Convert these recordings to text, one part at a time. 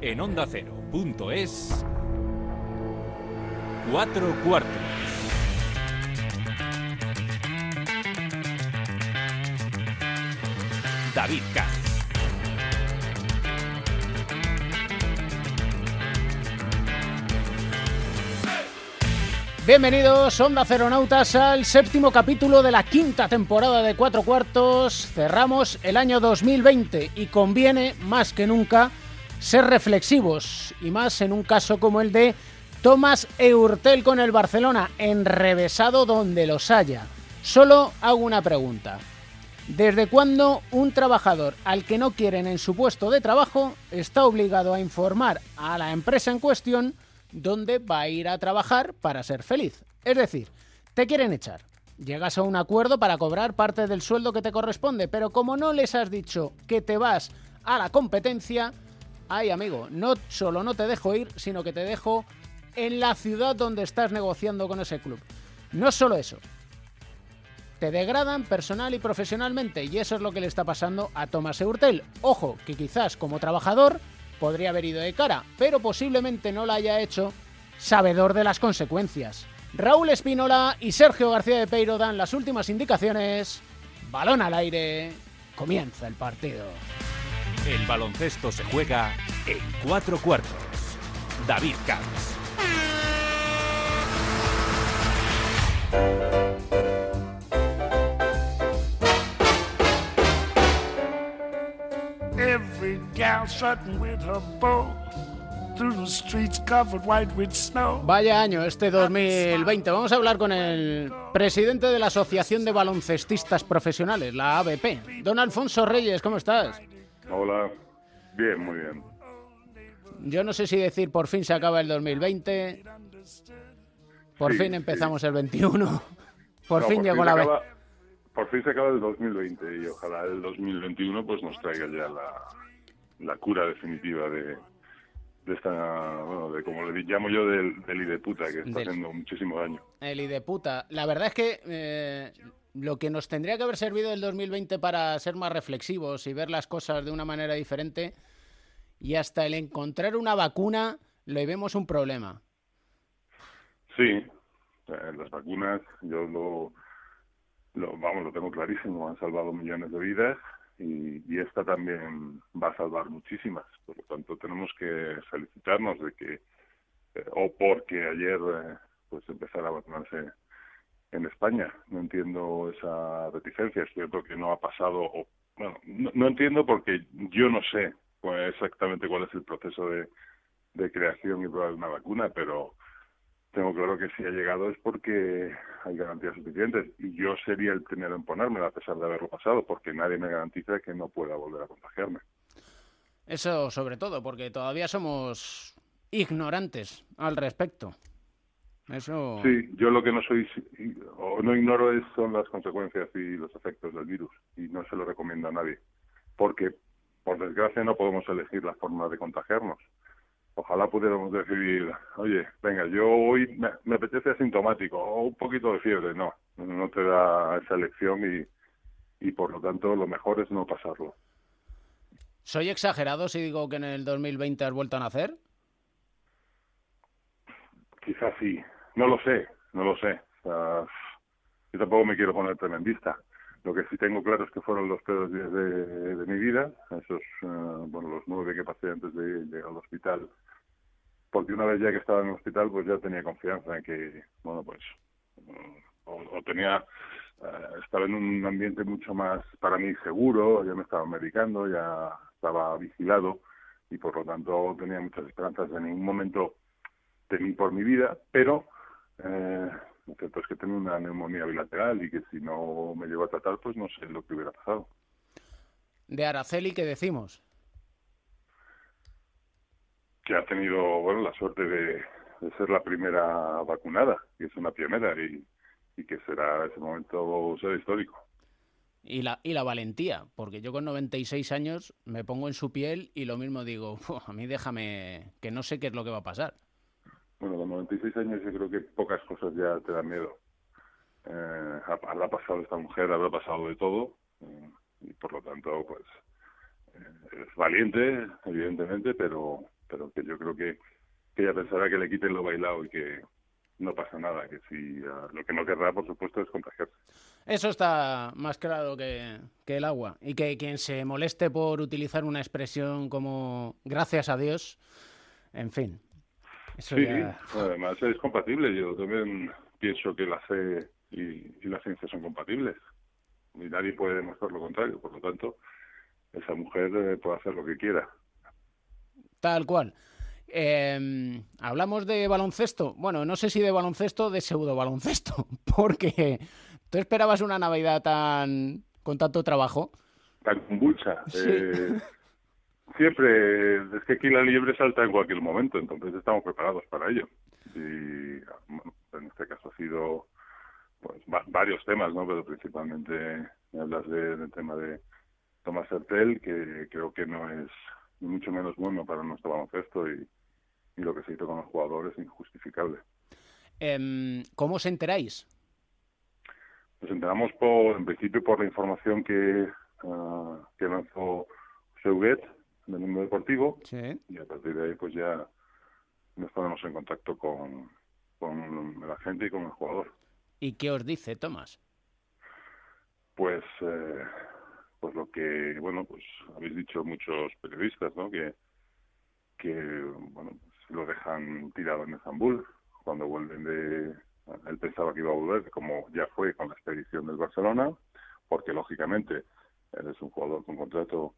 en onda ondacero.es. Cuatro cuartos. David Katz. Bienvenidos, Onda Ceronautas, al séptimo capítulo de la quinta temporada de Cuatro Cuartos. Cerramos el año 2020 y conviene, más que nunca, ser reflexivos, y más en un caso como el de Tomás Eurtel con el Barcelona, enrevesado donde los haya. Solo hago una pregunta. ¿Desde cuándo un trabajador al que no quieren en su puesto de trabajo está obligado a informar a la empresa en cuestión dónde va a ir a trabajar para ser feliz? Es decir, te quieren echar. Llegas a un acuerdo para cobrar parte del sueldo que te corresponde, pero como no les has dicho que te vas a la competencia, ay amigo, no solo no te dejo ir, sino que te dejo en la ciudad donde estás negociando con ese club. No solo eso, te degradan personal y profesionalmente y eso es lo que le está pasando a Tomás Eurtel. Ojo, que quizás como trabajador podría haber ido de cara, pero posiblemente no lo haya hecho sabedor de las consecuencias. Raúl Espínola y Sergio García de Peiro dan las últimas indicaciones. Balón al aire. Comienza el partido. El baloncesto se juega en cuatro cuartos. David Camps. Every gal strutting with her bow. Vaya año este 2020. Vamos a hablar con el presidente de la Asociación de Baloncestistas Profesionales, la ABP. Don Alfonso Reyes, ¿cómo estás? Hola, bien, muy bien. Yo no sé si decir por fin se acaba el 2020, por fin empezamos el 21, por fin llegó la vez. Por fin se acaba el 2020 y ojalá el 2021 pues nos traiga ya la, cura definitiva de, esta, bueno, de como le llamo yo, del, del ideputa, que está haciendo muchísimo daño. El ideputa. La verdad es que eh, lo que nos tendría que haber servido el 2020 para ser más reflexivos y ver las cosas de una manera diferente, y hasta el encontrar una vacuna, le vemos un problema. Sí, las vacunas, yo lo, lo, vamos, lo tengo clarísimo, han salvado millones de vidas y, y, esta también va a salvar muchísimas. Por lo tanto, tenemos que felicitarnos de que, eh, o porque ayer eh, pues empezara a vacunarse en España. No entiendo esa reticencia. Es cierto que no ha pasado, o, bueno, no, entiendo porque yo no sé exactamente cuál es el proceso de, creación y prueba de una vacuna, pero tengo claro que si ha llegado es porque hay garantías suficientes y yo sería el primero en ponerme a pesar de haberlo pasado porque nadie me garantiza que no pueda volver a contagiarme. Eso sobre todo porque todavía somos ignorantes al respecto. Eso... Sí, yo lo que no soy o no ignoro es, son las consecuencias y los efectos del virus y no se lo recomiendo a nadie, porque por desgracia no podemos elegir la forma de contagiarnos. Ojalá pudiéramos decidir, oye, venga, yo hoy me, apetece asintomático o un poquito de fiebre. No, no te da esa elección y, y por lo tanto lo mejor es no pasarlo. ¿Soy exagerado si digo que en el 2020 has vuelto a nacer? Quizás sí, no lo sé, no lo sé. yo tampoco me quiero poner tremendista. Lo que sí tengo claro es que fueron los peores días de, mi vida, esos, uh, bueno, los nueve que pasé antes de llegar al hospital, porque una vez ya que estaba en el hospital, pues ya tenía confianza en que, bueno, pues, o, tenía, uh, estaba en un ambiente mucho más, para mí, seguro, ya me estaba medicando, ya estaba vigilado, y por lo tanto tenía muchas esperanzas. En ningún momento temí por mi vida, pero eh, lo cierto es que tengo una neumonía bilateral y que si no me llevo a tratar, pues no sé lo que hubiera pasado. De Araceli, ¿qué decimos? Que ha tenido, bueno, la suerte de, ser la primera vacunada, que es una pionera y, y que será ese momento será histórico. Y la, y la valentía, porque yo con 96 años me pongo en su piel y lo mismo digo, a mí déjame, que no sé qué es lo que va a pasar bueno, con 96 años yo creo que pocas cosas ya te dan miedo. Eh, habrá pasado esta mujer, habrá pasado de todo, eh, y por lo tanto, pues, eh, es valiente, evidentemente, pero, pero que yo creo que, que ella pensará que le quiten lo bailado y que no pasa nada, que si lo que no querrá, por supuesto, es contagiarse. Eso está más claro que, el agua. Y que quien se moleste por utilizar una expresión como gracias a Dios, en fin. Eso sí, además es compatible. Yo también pienso que la fe y, y la ciencia son compatibles. Y nadie puede demostrar lo contrario. Por lo tanto, esa mujer eh, puede hacer lo que quiera. Tal cual. Eh, hablamos de baloncesto. Bueno, no sé si de baloncesto, de pseudo baloncesto, porque tú esperabas una Navidad tan con tanto trabajo. Tan convulsa. Eh, siempre, es que aquí la liebre salta en cualquier momento, entonces estamos preparados para ello. Y bueno, en este caso ha sido pues varios temas, ¿no? Pero principalmente me hablas del tema de Tomás Hertel, que creo que no es ni mucho menos bueno para nuestro baloncesto y, y lo que se hizo con los jugadores es injustificable. Eh, ¿Cómo os enteráis? Nos enteramos por, en principio por la información que, uh, que lanzó Seuguet del mundo deportivo sí. y a partir de ahí pues ya nos ponemos en contacto con, con la gente y con el jugador. ¿Y qué os dice Tomás? Pues, eh, pues lo que, bueno, pues habéis dicho muchos periodistas, ¿no? Que, que bueno, pues lo dejan tirado en Estambul cuando vuelven de... Él pensaba que iba a volver, como ya fue con la expedición del Barcelona, porque lógicamente él es un jugador con contrato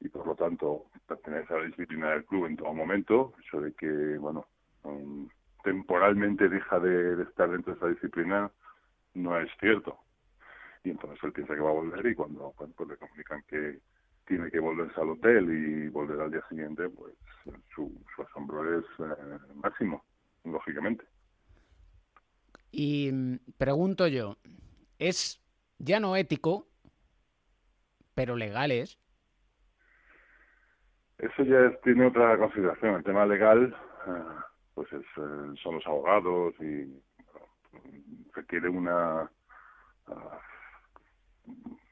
y por lo tanto pertenece a la disciplina del club en todo momento, eso de que, bueno, um, temporalmente deja de, estar dentro de esa disciplina no es cierto. Y entonces él piensa que va a volver y cuando, pues le comunican que tiene que volverse al hotel y volver al día siguiente, pues su, su asombro es eh, máximo, lógicamente. Y pregunto yo, ¿es ya no ético, pero legal es? Eso ya tiene otra consideración. El tema legal, uh, pues es, uh, son los abogados y requiere una,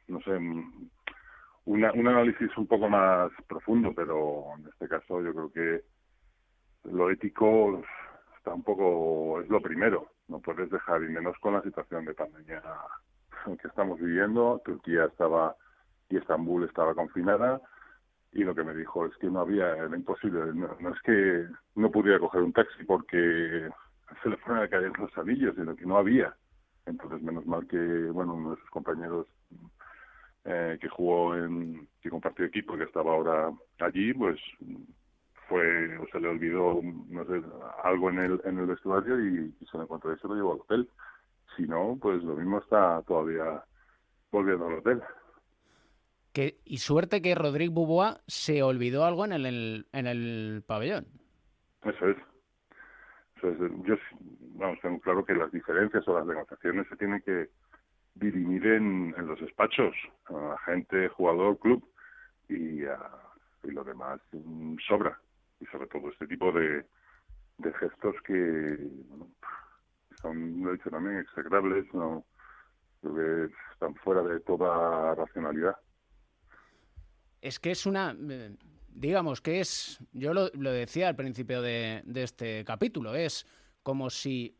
no sé, una, un análisis un poco más profundo, pero en este caso yo creo que lo ético está un poco, es lo primero. No puedes dejar, y menos con la situación de pandemia que estamos viviendo. Turquía estaba y Estambul estaba confinada y lo que me dijo es que no había, era imposible, no, no es que no pudiera coger un taxi porque se le fueron a caer los anillos, sino que no había. Entonces, menos mal que, bueno, uno de sus compañeros eh, que jugó en, que compartió equipo, que estaba ahora allí, pues fue, o se le olvidó, no sé, algo en el, en el vestuario y, y se lo encontró y se lo llevó al hotel. Si no, pues lo mismo está todavía volviendo al hotel. Que, y suerte que Rodrigo Buboa se olvidó algo en el, en el, pabellón. Eso es. Eso es. Yo, vamos, tengo claro que las diferencias o las negociaciones se tienen que dirimir en, los despachos, a gente, jugador, club, y, a, y lo demás um, sobra. Y sobre todo este tipo de, de gestos que bueno, son, lo he dicho también, execrables, no, que están fuera de toda racionalidad es que es una, digamos que es, yo lo, decía al principio de, de, este capítulo, es como si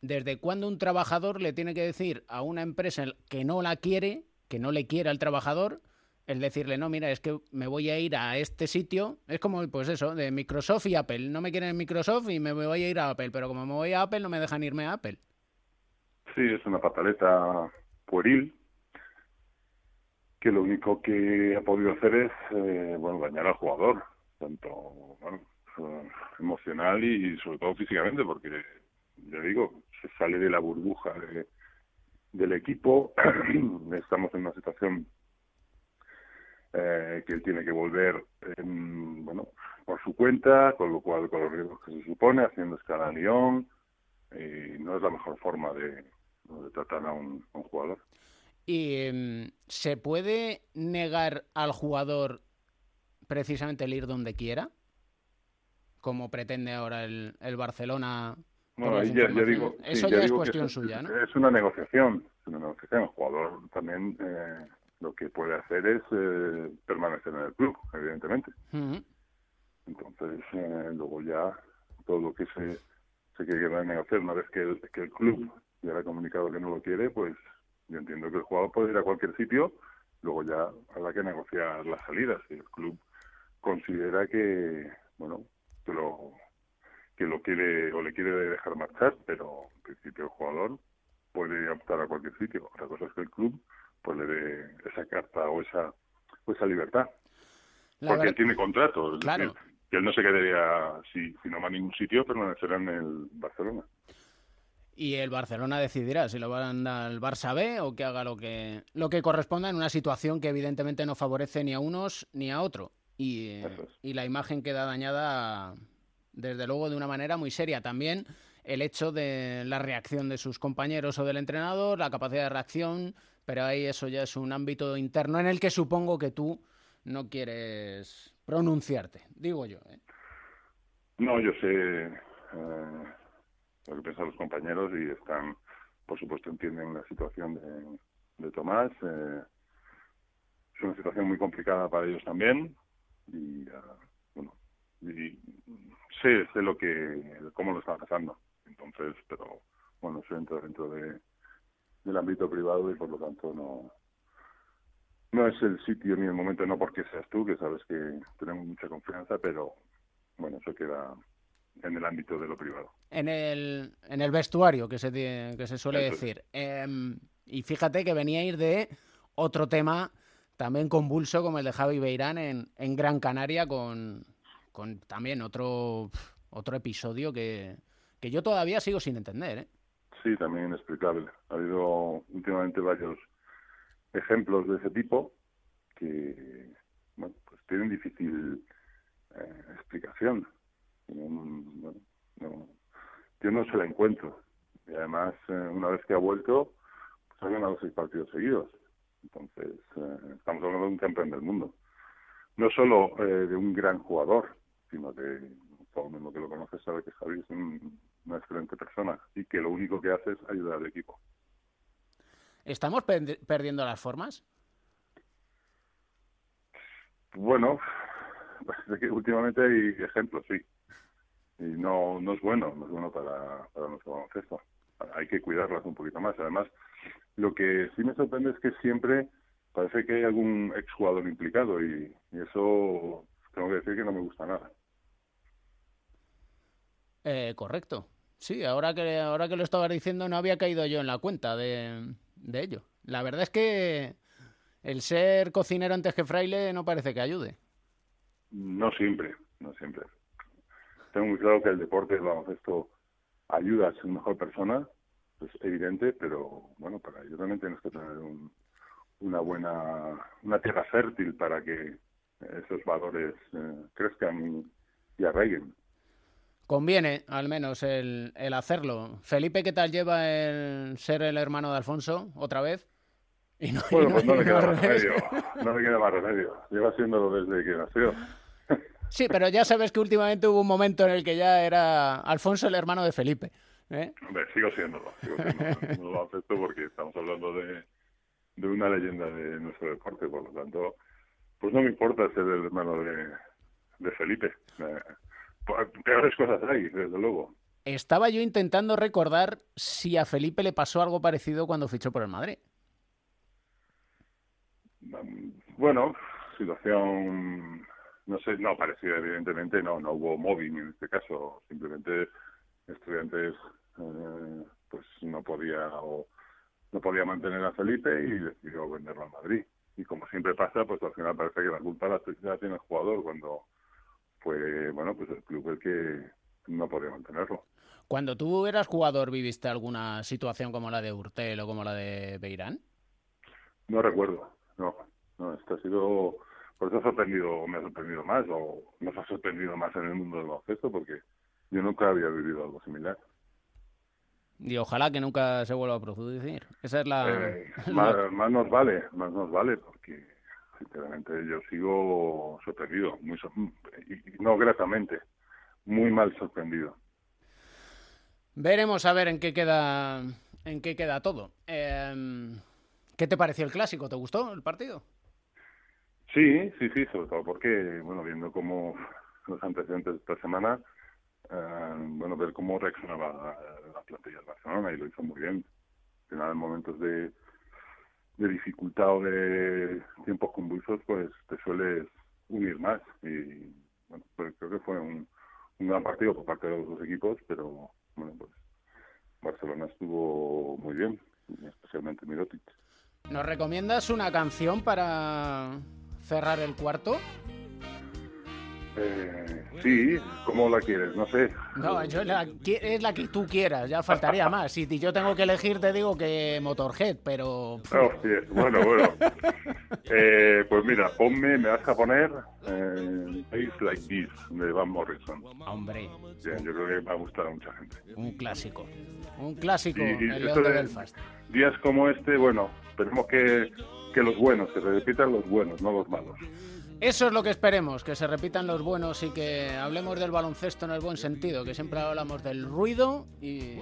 desde cuando un trabajador le tiene que decir a una empresa que no la quiere, que no le quiere al trabajador, el decirle, no, mira, es que me voy a ir a este sitio, es como, pues eso, de Microsoft y Apple, no me quieren en Microsoft y me voy a ir a Apple, pero como me voy a Apple no me dejan irme a Apple. Sí, es una pataleta pueril, que lo único que ha podido hacer es eh, bueno dañar al jugador tanto bueno, emocional y sobre todo físicamente porque ya digo se sale de la burbuja de, del equipo. Estamos en una situación eh, que él tiene que volver en, bueno por su cuenta con lo cual con los riesgos que se supone haciendo escala a Lyon y no es la mejor forma de, tratar a un jugador y eh, se puede negar al jugador precisamente el ir donde quiera, como pretende ahora el, el Barcelona. Bueno, ya, ya digo, eso sí, ya, ya es cuestión es, suya, ¿no? Es una negociación, es una negociación. El jugador también eh, lo que puede hacer es eh, permanecer en el club, evidentemente. Uh -huh. Entonces, eh, luego ya todo lo que se, se quiere negociar, una vez que el, que el club ya ha comunicado que no lo quiere, pues yo entiendo que el jugador puede ir a cualquier sitio, luego ya habrá que negociar las salidas. Si el club considera que, bueno, que lo, que lo quiere o le quiere dejar marchar, pero en principio el jugador puede optar a cualquier sitio. Otra cosa es que el club pues le dé esa carta o esa, o esa libertad. Porque él tiene contrato. Claro. que él no se quedaría, si, si no va a ningún sitio, permanecerá en el Barcelona. Y el Barcelona decidirá si lo van al Barça B o que haga lo que, lo que corresponda en una situación que evidentemente no favorece ni a unos ni a otro. Y, y la imagen queda dañada, desde luego, de una manera muy seria. También el hecho de la reacción de sus compañeros o del entrenador, la capacidad de reacción, pero ahí eso ya es un ámbito interno en el que supongo que tú no quieres pronunciarte, digo yo. ¿eh? No, yo sé eh, lo que piensan los compañeros y están, por supuesto, entienden la situación de, de Tomás. Eh, es una situación muy complicada para ellos también y, ah, bueno, y sé, sé lo que, cómo lo están pasando. Entonces, pero bueno, eso entra dentro de, del ámbito privado y por lo tanto no no es el sitio ni el momento, no porque seas tú, que sabes que tenemos mucha confianza, pero bueno, eso queda en el ámbito de lo privado. En el, en el vestuario, que se, que se suele decir. Em, y fíjate que venía a ir de otro tema también convulso como el de Javi Beirán en, en Gran Canaria con, con también otro, otro episodio que, que yo todavía sigo sin entender. ¿eh? Sí, también inexplicable. Ha habido últimamente varios ejemplos de ese tipo que bueno, pues tienen difícil eh, explicación. Yo no se la encuentro. Y además, eh, una vez que ha vuelto, pues ha ganado seis partidos seguidos. Entonces, eh, estamos hablando de un campeón del mundo. No solo de un gran jugador, sino de todo el mundo que lo conoce sabe que Javi es una excelente persona y que lo único que hace es ayudar al equipo. ¿Estamos perdiendo las formas? Bueno, últimamente hay ejemplos, sí. Y no, no es bueno, no es bueno para, para nuestro baloncesto. Hay que cuidarlas un poquito más. Además, lo que sí me sorprende es que siempre parece que hay algún exjugador implicado y, eso tengo que decir que no me gusta nada. Eh, correcto. Sí, ahora que, ahora que lo estabas diciendo no había caído yo en la cuenta de, de ello. La verdad es que el ser cocinero antes que fraile no parece que ayude. No siempre, no siempre. Tengo muy claro que el deporte, el baloncesto, ayuda a ser mejor persona, es evidente, pero bueno, para ello también tienes que tener una buena, una tierra fértil para que esos valores eh, crezcan y arraiguen conviene al menos el, el, hacerlo. Felipe, ¿qué tal lleva el ser el hermano de Alfonso otra vez? Y no, bueno, pues no le queda más remedio. No le queda más remedio. Lleva haciéndolo desde que nació. Sí, pero ya sabes que últimamente hubo un momento en el que ya era Alfonso el hermano de Felipe. ¿eh? Hombre, sigo siéndolo. Sigo. No lo acepto porque estamos hablando de, de una leyenda de nuestro deporte. Por lo tanto, pues no me importa ser el hermano de, de Felipe. Eh, peores cosas hay, desde luego. Estaba yo intentando recordar si a Felipe le pasó algo parecido cuando fichó por el Madrid. Bueno, situación, no sé, no parecida, evidentemente, no, no hubo móvil en este caso, simplemente estudiantes eh, pues no podía o no podía mantener a Felipe y decidió venderlo a Madrid. Y como siempre pasa, pues al final parece que la culpa la tiene el jugador cuando fue, bueno, pues el club el que no podía mantenerlo. Cuando tú eras jugador, ¿viviste alguna situación como la de Urtel o como la de Beirán? No recuerdo, no. No, esto ha sido, por eso ha sorprendido, me ha sorprendido más, o nos ha sorprendido más en el mundo del baloncesto, porque yo nunca había vivido algo similar. Y ojalá que nunca se vuelva a producir. Esa es la... Eh, más, más, nos vale, más nos vale, porque sinceramente yo sigo sorprendido, muy y no gratamente, muy mal sorprendido. Veremos a ver en qué queda en qué queda todo. Em, ¿Qué te pareció el clásico? ¿Te gustó el partido? Sí, sí, sí, sobre todo porque, bueno, viendo cómo los antecedentes de esta semana, eh, bueno, ver cómo reaccionaba la plantilla del Barcelona y lo hizo muy bien. En momentos de, de dificultad o de tiempos convulsos, pues te sueles unir más. Y bueno, pues creo que fue un, un gran partido por parte de los dos equipos, pero bueno, pues Barcelona estuvo muy bien, especialmente Mirotic. ¿Nos recomiendas una canción para cerrar el cuarto? Eh, sí, ¿cómo la quieres? No sé. No, yo la, es la que tú quieras, ya faltaría más. Si yo tengo que elegir, te digo que Motorhead, pero. Hostia, bueno, bueno. eh, pues mira, ponme, me vas a poner eh, Like This de Van Morrison. Hombre. Bien, yo creo que va a gustar a mucha gente. Un clásico. Un clásico, Y- y el León de de- Belfast. Días como este, bueno, esperemos que, que los buenos, que se repitan los buenos, no los malos. Eso es lo que esperemos, que se repitan los buenos y que hablemos del baloncesto en el buen sentido, que siempre hablamos del ruido y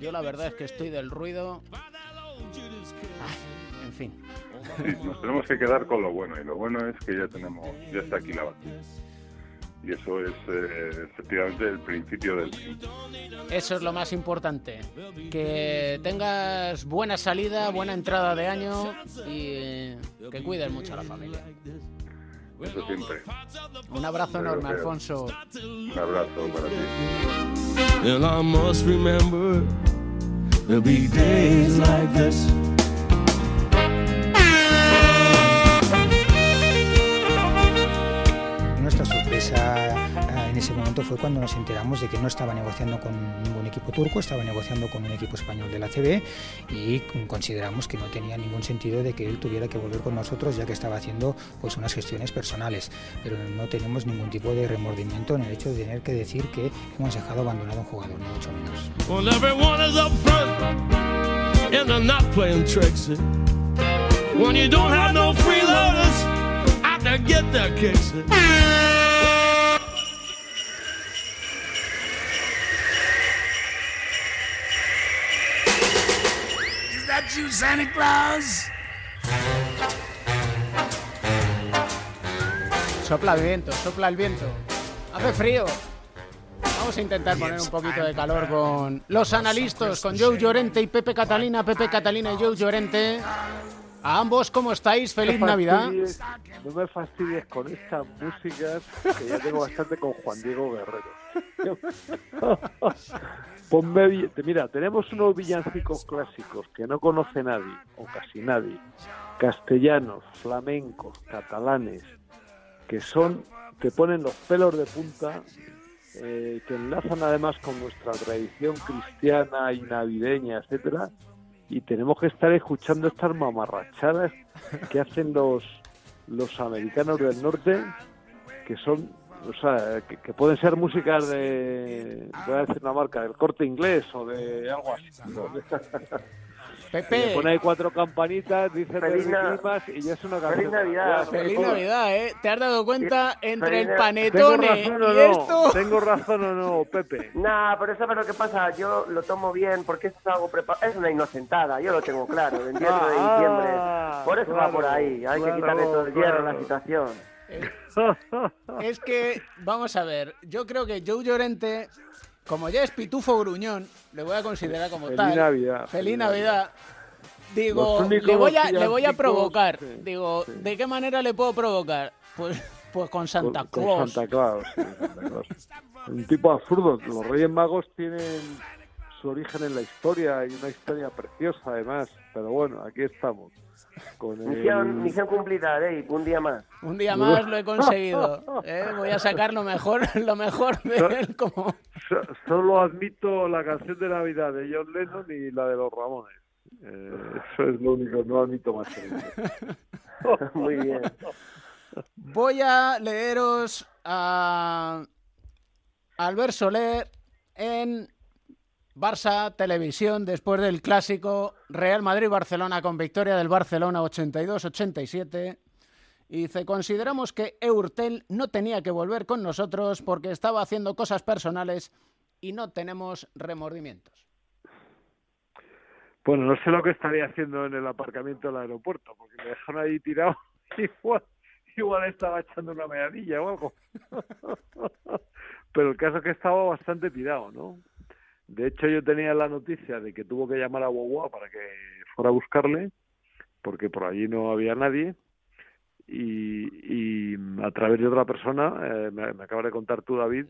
yo la verdad es que estoy del ruido. Ay, en fin. Sí, nos tenemos que quedar con lo bueno y lo bueno es que ya tenemos, ya está aquí la batalla. Y eso es eh, efectivamente el principio del fin. Eso es lo más importante. Que tengas buena salida, buena entrada de año y que cuides mucho a la familia. Eso siempre. Un abrazo Pero, enorme, Alfonso. Un abrazo para ti. Eh, en ese momento fue cuando nos enteramos de que no estaba negociando con ningún equipo turco, estaba negociando con un equipo español de la CB y consideramos que no tenía ningún sentido de que él tuviera que volver con nosotros ya que estaba haciendo pues unas gestiones personales, pero no tenemos ningún tipo de remordimiento en el hecho de tener que decir que hemos dejado abandonado a un jugador, ni mucho menos. Well, get their kicks. Is that you, Santa Claus? Sopla el viento, sopla el viento. Hace frío. Vamos a intentar poner un poquito de calor con los analistas, con Joe Llorente y Pepe Catalina. Pepe Catalina y Joe Llorente. A ambos, ¿cómo estáis? Feliz Navidad. No me fastidies con estas músicas que ya tengo bastante con Juan Diego Guerrero. Ponme, mira, tenemos unos villancicos clásicos que no conoce nadie, o casi nadie, castellanos, flamencos, catalanes, que son, que ponen los pelos de punta, eh, que enlazan además con nuestra tradición cristiana y navideña, etcétera, y tenemos que estar escuchando estas mamarrachadas que hacen los los americanos del norte que son o sea que, pueden ser músicas de voy a decir una marca del corte inglés o de algo así. Le Pepe, pone ahí cuatro campanitas dice Feliz Na- y ya es una Feliz Navidad. Ya, feliz. Navidad, ¿eh? ¿Te has dado cuenta entre el Feliz- ¿Tengo panetone razón o y no? esto? ¿Tengo razón o no, Pepe? Nah, pero ¿sabes lo que pasa? Yo lo tomo bien porque esto es algo preparado. Es una inocentada, yo lo tengo claro. El 28 de Ah, diciembre. Por eso va por ahí. Hay claro, que quitarle todo el hierro a la situación. Es que, vamos a ver, yo creo que Joe Llorente, como ya es pitufo gruñón, le voy a considerar como Feliz tal. Navidad, Feliz feliz Navidad. Digo, le voy, a, le voy a provocar. sí, Digo, sí. ¿de qué manera le puedo provocar? Pues, pues con Santa con, Claus. con Santa Claus, sí, Santa Claus. Un tipo absurdo. Los Reyes Magos tienen su origen en la historia y una historia preciosa además. Pero bueno, aquí estamos. Con el- Misión, misión cumplida, Dave. Un día más. Un día más lo he conseguido. ¿eh? Voy a sacar lo mejor, lo mejor de él como... So- Solo admito la canción de Navidad de John Lennon y la de los Ramones. Eh, eso es lo único, no admito más. Muy bien. Voy a leeros a Albert Soler en Barça Televisión después del clásico Real Madrid-Barcelona con victoria del Barcelona 82-87. Y dice, consideramos que Eurtel no tenía que volver con nosotros porque estaba haciendo cosas personales y no tenemos remordimientos. Bueno, no sé lo que estaría haciendo en el aparcamiento del aeropuerto, porque me dejaron ahí tirado. Igual, igual estaba echando una medalla o algo. Pero el caso es que estaba bastante tirado, ¿no? De hecho, yo tenía la noticia de que tuvo que llamar a Guagua para que fuera a buscarle, porque por allí no había nadie. Y, a través de otra persona, eh, me, me acabas de contar tú, David,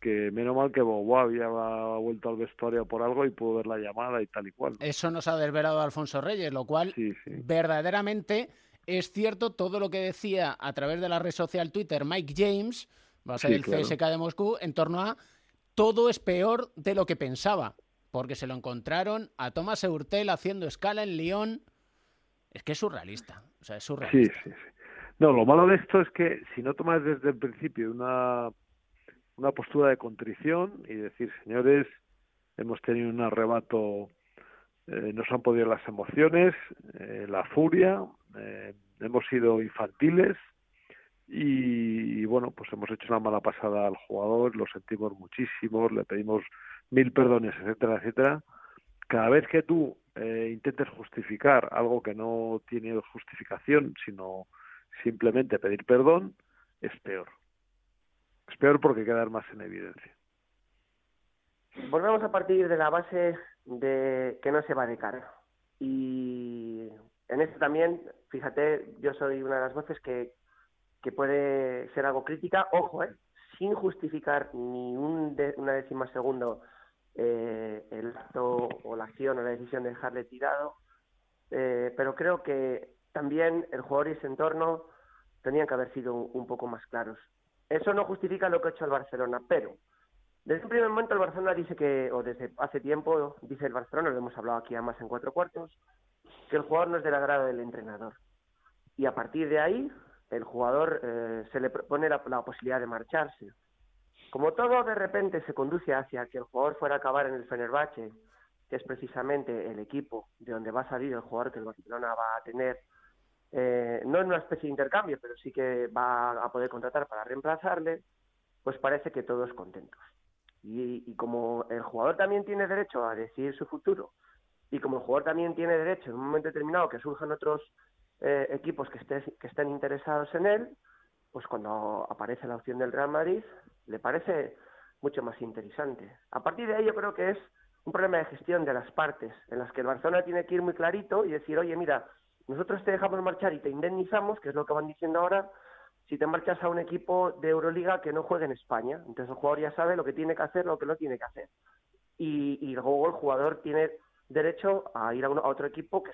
que menos mal que Bobo había vuelto al vestuario por algo y pudo ver la llamada y tal y cual. Eso nos ha desvelado Alfonso Reyes, lo cual verdaderamente es cierto todo lo que decía a través de la red social Twitter Mike James, va a ser el CSK de Moscú, en torno a todo es peor de lo que pensaba, porque se lo encontraron a Thomas Eurtel haciendo escala en Lyon. Es que es surrealista, o sea, es surrealista. Sí, sí, sí. No, lo malo de esto es que si no tomas desde el principio una una postura de contrición y decir, señores, hemos tenido un arrebato, eh, nos han podido las emociones, eh, la furia, eh, hemos sido infantiles y, bueno, pues hemos hecho una mala pasada al jugador, lo sentimos muchísimo, le pedimos mil perdones, etcétera, etcétera. Cada vez que tú intentes justificar algo que no tiene justificación, sino simplemente pedir perdón, es peor. Es peor porque quedar más en evidencia. Volvemos a partir de la base de que no se va de cara. Y en esto también, fíjate, yo soy una de las voces que, que puede ser algo crítica, ojo, ¿eh? sin justificar ni un una décima segundo eh, el acto o la acción o la decisión de dejarle tirado, eh, pero creo que también el jugador y ese entorno tenían que haber sido un poco más claros. Eso no justifica lo que ha hecho el Barcelona, pero desde un primer momento el Barcelona dice que, o desde hace tiempo, dice el Barcelona, lo hemos hablado aquí además en cuatro cuartos, que el jugador no es del agrado del entrenador. Y a partir de ahí, el jugador eh, se le propone la, posibilidad de marcharse. Como todo de repente se conduce hacia que el jugador fuera a acabar en el Fenerbahce, que es precisamente el equipo de donde va a salir el jugador que el Barcelona va a tener eh, no en una especie de intercambio, pero sí que va a poder contratar para reemplazarle, pues parece que todos contentos. Y, como el jugador también tiene derecho a decidir su futuro, y como el jugador también tiene derecho en un momento determinado que surjan otros eh, equipos que, que estén interesados en él, pues cuando aparece la opción del Real Madrid, le parece mucho más interesante. A partir de ahí yo creo que es un problema de gestión de las partes, en las que el Barcelona tiene que ir muy clarito y decir, oye, mira, nosotros te dejamos marchar y te indemnizamos, que es lo que van diciendo ahora, si te marchas a un equipo de Euroliga que no juegue en España. Entonces el jugador ya sabe lo que tiene que hacer, lo que no tiene que hacer. Y, y luego el jugador tiene derecho a ir a, otro equipo que,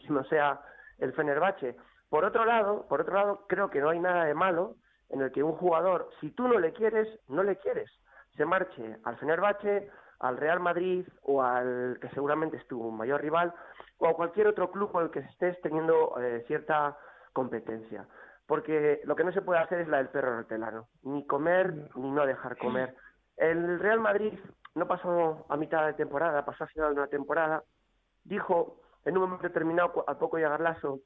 que no sea el Fenerbahce. Por otro lado, por otro lado, creo que no hay nada de malo en el que un jugador, si tú no le quieres, no le quieres, se marche al Fenerbahce, al Real Madrid o al que seguramente es tu mayor rival, o a cualquier otro club con el que estés teniendo eh, cierta competencia. Porque lo que no se puede hacer es la del perro hortelano, ni comer ni no dejar comer. El Real Madrid no pasó a mitad de temporada, pasó a final de una temporada, dijo en un momento determinado, a poco llegar lazo,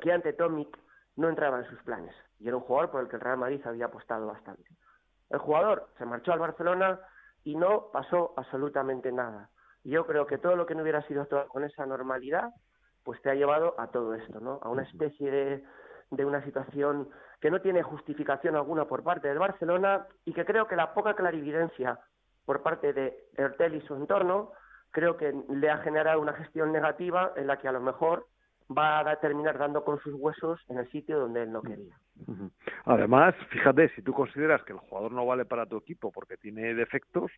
que ante Tomic no entraba en sus planes. Y era un jugador por el que el Real Madrid había apostado bastante. El jugador se marchó al Barcelona y no pasó absolutamente nada yo creo que todo lo que no hubiera sido con esa normalidad, pues te ha llevado a todo esto, ¿no? A una especie de, de una situación que no tiene justificación alguna por parte del Barcelona y que creo que la poca clarividencia por parte de Ertel y su entorno creo que le ha generado una gestión negativa en la que a lo mejor va a terminar dando con sus huesos en el sitio donde él no quería. Además, fíjate, si tú consideras que el jugador no vale para tu equipo porque tiene defectos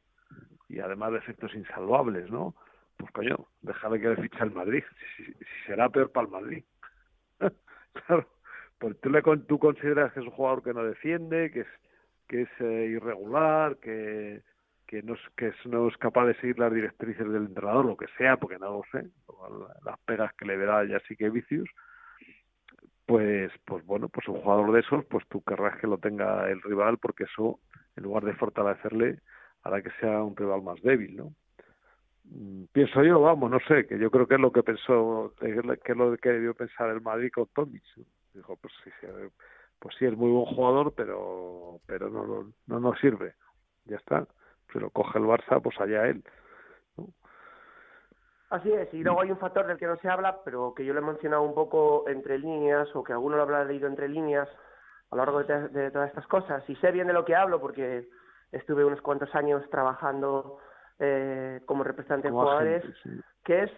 y además defectos insalvables, ¿no? Pues coño, déjale que le ficha el Madrid, si, será peor para el Madrid. claro, pues tú, le, tú consideras que es un jugador que no defiende, que es que es eh, irregular, que que no, es, que no es capaz de seguir las directrices del entrenador, lo que sea, porque no lo sé, las pegas que le verá ya sí que vicios, pues, pues bueno, pues un jugador de esos, pues tú querrás que lo tenga el rival, porque eso, en lugar de fortalecerle, hará que sea un rival más débil, ¿no? Mm, pienso yo, vamos, no sé, que yo creo que es lo que pensó, que es lo que debió pensar el Madrid con Tomic. Dijo, pues sí, sí, pues sí, es muy buen jugador, pero, pero no, no, no nos sirve. Ya está se lo coge el Barça, pues allá él. Así es, y luego hay un factor del que no se habla, pero que yo le he mencionado un poco entre líneas, o que alguno lo habrá leído entre líneas, a lo largo de, de todas estas cosas y sé bien de lo que hablo porque estuve unos cuantos años trabajando eh, como representante de Como jugadores, agente, sí. que es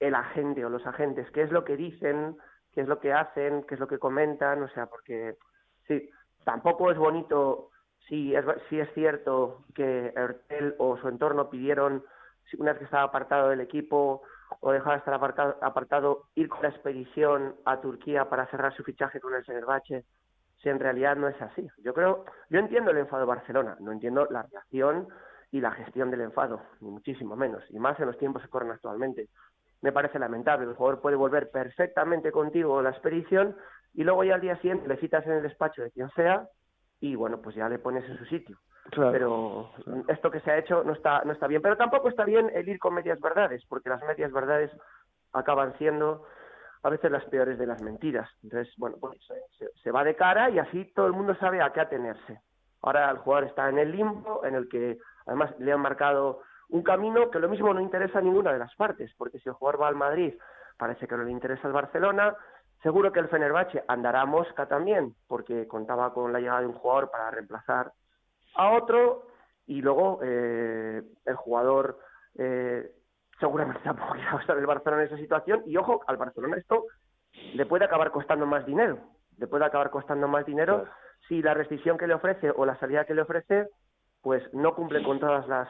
el agente o los agentes, qué es lo que dicen, qué es lo que hacen, qué es lo que comentan, o sea, porque sí, tampoco es bonito si es, es cierto que Ertel o su entorno pidieron, una vez que estaba apartado del equipo o dejaba de estar apartado, apartado, ir con la expedición a Turquía para cerrar su fichaje con el Fenerbahce, si en realidad no es así. Yo creo, yo entiendo el enfado de Barcelona, no entiendo la reacción y la gestión del enfado, ni muchísimo menos, y más en los tiempos que corren actualmente. Me parece lamentable, el jugador puede volver perfectamente contigo la expedición y luego ya al día siguiente le citas en el despacho de quien sea y bueno, pues ya le pones en su sitio. Claro, Pero esto que se ha hecho no está, no está bien. Pero tampoco está bien el ir con medias verdades, porque las medias verdades acaban siendo a veces las peores de las mentiras. Entonces, bueno, pues se, se va de cara y así todo el mundo sabe a qué atenerse. Ahora el jugador está en el limbo, en el que además le han marcado un camino que lo mismo no interesa a ninguna de las partes, porque si el jugador va al Madrid, parece que no le interesa al Barcelona, seguro que el Fenerbahce andará a mosca también, porque contaba con la llegada de un jugador para reemplazar a otro, y luego eh, el jugador eh, seguramente tampoco quiera estar el Barcelona en esa situación, y ojo, al Barcelona esto le puede acabar costando más dinero, le puede acabar costando más dinero Claro. si la rescisión que le ofrece o la salida que le ofrece pues no cumple con todas las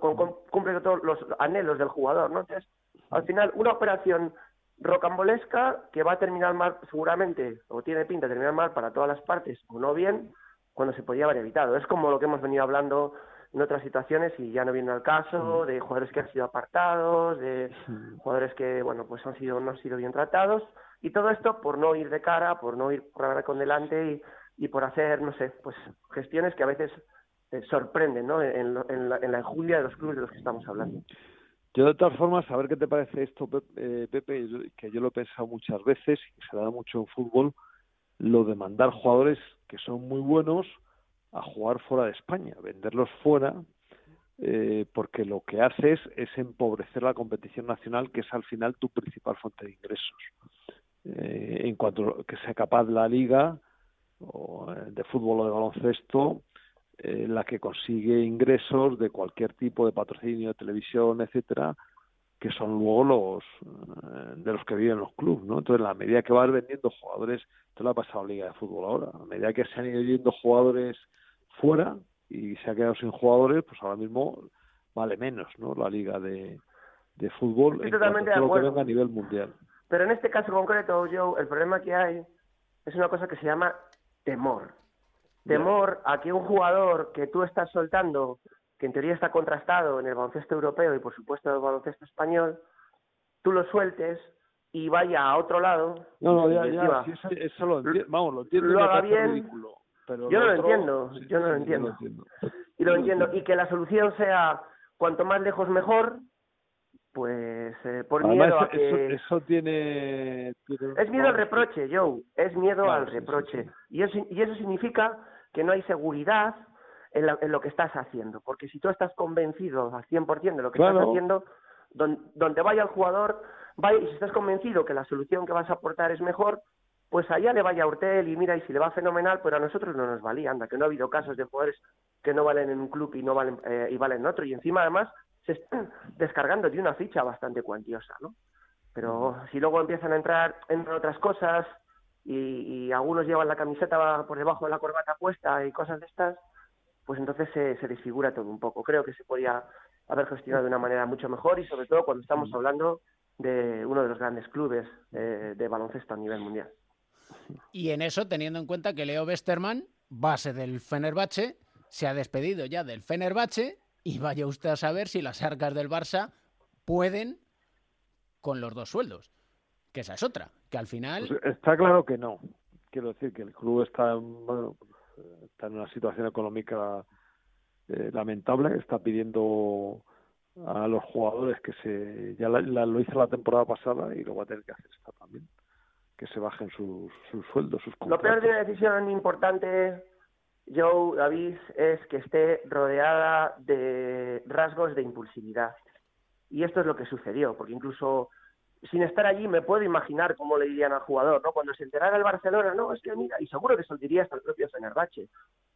con- con- cumple con todos los anhelos del jugador, ¿no? Entonces, al final una operación rocambolesca que va a terminar mal seguramente o tiene pinta de terminar mal para todas las partes o no bien cuando se podía haber evitado. Es como lo que hemos venido hablando en otras situaciones y ya no viene al caso de jugadores que han sido apartados, de jugadores que bueno pues han sido no han sido bien tratados y todo esto por no ir de cara, por no ir por con delante y, y por hacer no sé pues gestiones que a veces eh, sorprenden ¿no? en, lo- en la, en la de los clubes de los que estamos hablando. Yo de todas formas, a ver qué te parece esto, eh, Pepe, que yo lo he pensado muchas veces y se da mucho en fútbol, lo de mandar jugadores que son muy buenos a jugar fuera de España, venderlos fuera, eh, porque lo que haces es empobrecer la competición nacional, que es al final tu principal fuente de ingresos. Eh, en cuanto que sea capaz la liga o eh, de fútbol o de baloncesto, eh, la que consigue ingresos de cualquier tipo de patrocinio, de televisión, etcétera, que son luego los eh, de los que viven los clubes, ¿no? Entonces, en la medida que vas vendiendo jugadores, esto le ha pasado a la Liga de Fútbol ahora, a medida que se han ido yendo jugadores fuera y se ha quedado sin jugadores, pues ahora mismo vale menos, ¿no? La Liga de, de fútbol Estoy en cuanto totalmente de lo que venga a nivel mundial. Pero en este caso concreto, Joe, el problema que hay es una cosa que se llama temor. Temor a que un jugador que tú estás soltando, que en teoría está contrastado en el baloncesto europeo y por supuesto en el baloncesto español, tú lo sueltes y vaya a otro lado. No, no, ya, ya, eso, eso lo entiendo, vamos, lo entiendo lo haga bien. ridículo, pero Yo no lo otro- entiendo, sí, yo no lo entiendo. y lo entiendo. Y que la solución sea cuanto más lejos mejor, pues eh, por Además, miedo a eso, que... eso tiene, tiene- Es miedo al reproche, Joe. Es miedo Claro, al reproche. sí. Y, eso, y eso significa que no hay seguridad en, la- en lo que estás haciendo. Porque si tú estás convencido al 100% de lo que Claro. estás haciendo, don- donde vaya el jugador, vaya, y si estás convencido que la solución que vas a aportar es mejor, pues allá le vaya a Urtel y mira, y si le va fenomenal, pero a nosotros no nos valía. Anda, que no ha habido casos de jugadores que no valen en un club y no valen eh, y valen en otro. Y encima, además, se están descargando de una ficha bastante cuantiosa, ¿no? Pero si luego empiezan a entrar en otras cosas y, y algunos llevan la camiseta por debajo de la corbata puesta y cosas de estas, pues entonces se, se desfigura todo un poco. Creo que se podría haber gestionado de una manera mucho mejor y sobre todo cuando estamos hablando de uno de los grandes clubes eh, de baloncesto a nivel mundial. Y en eso, teniendo en cuenta que Leo Westerman, base del Fenerbahce, se ha despedido ya del Fenerbahce y vaya usted a saber si las arcas del Barça pueden con los dos sueldos. Que esa es otra, que al final... Pues está claro que no. Quiero decir que el club está, bueno, está en una situación económica eh, lamentable, está pidiendo a los jugadores que se ya la- la- lo hizo la temporada pasada y lo va a tener que hacer esta también que se bajen sus, sus sueldos sus Lo peor contratos. de una decisión importante, Joe, David, es que esté rodeada de rasgos de impulsividad. Y esto es lo que sucedió, porque incluso sin estar allí me puedo imaginar cómo le dirían al jugador, ¿no? Cuando se enterara el Barcelona, no, es que mira, y seguro que se lo diría hasta el propio Fenerbahce.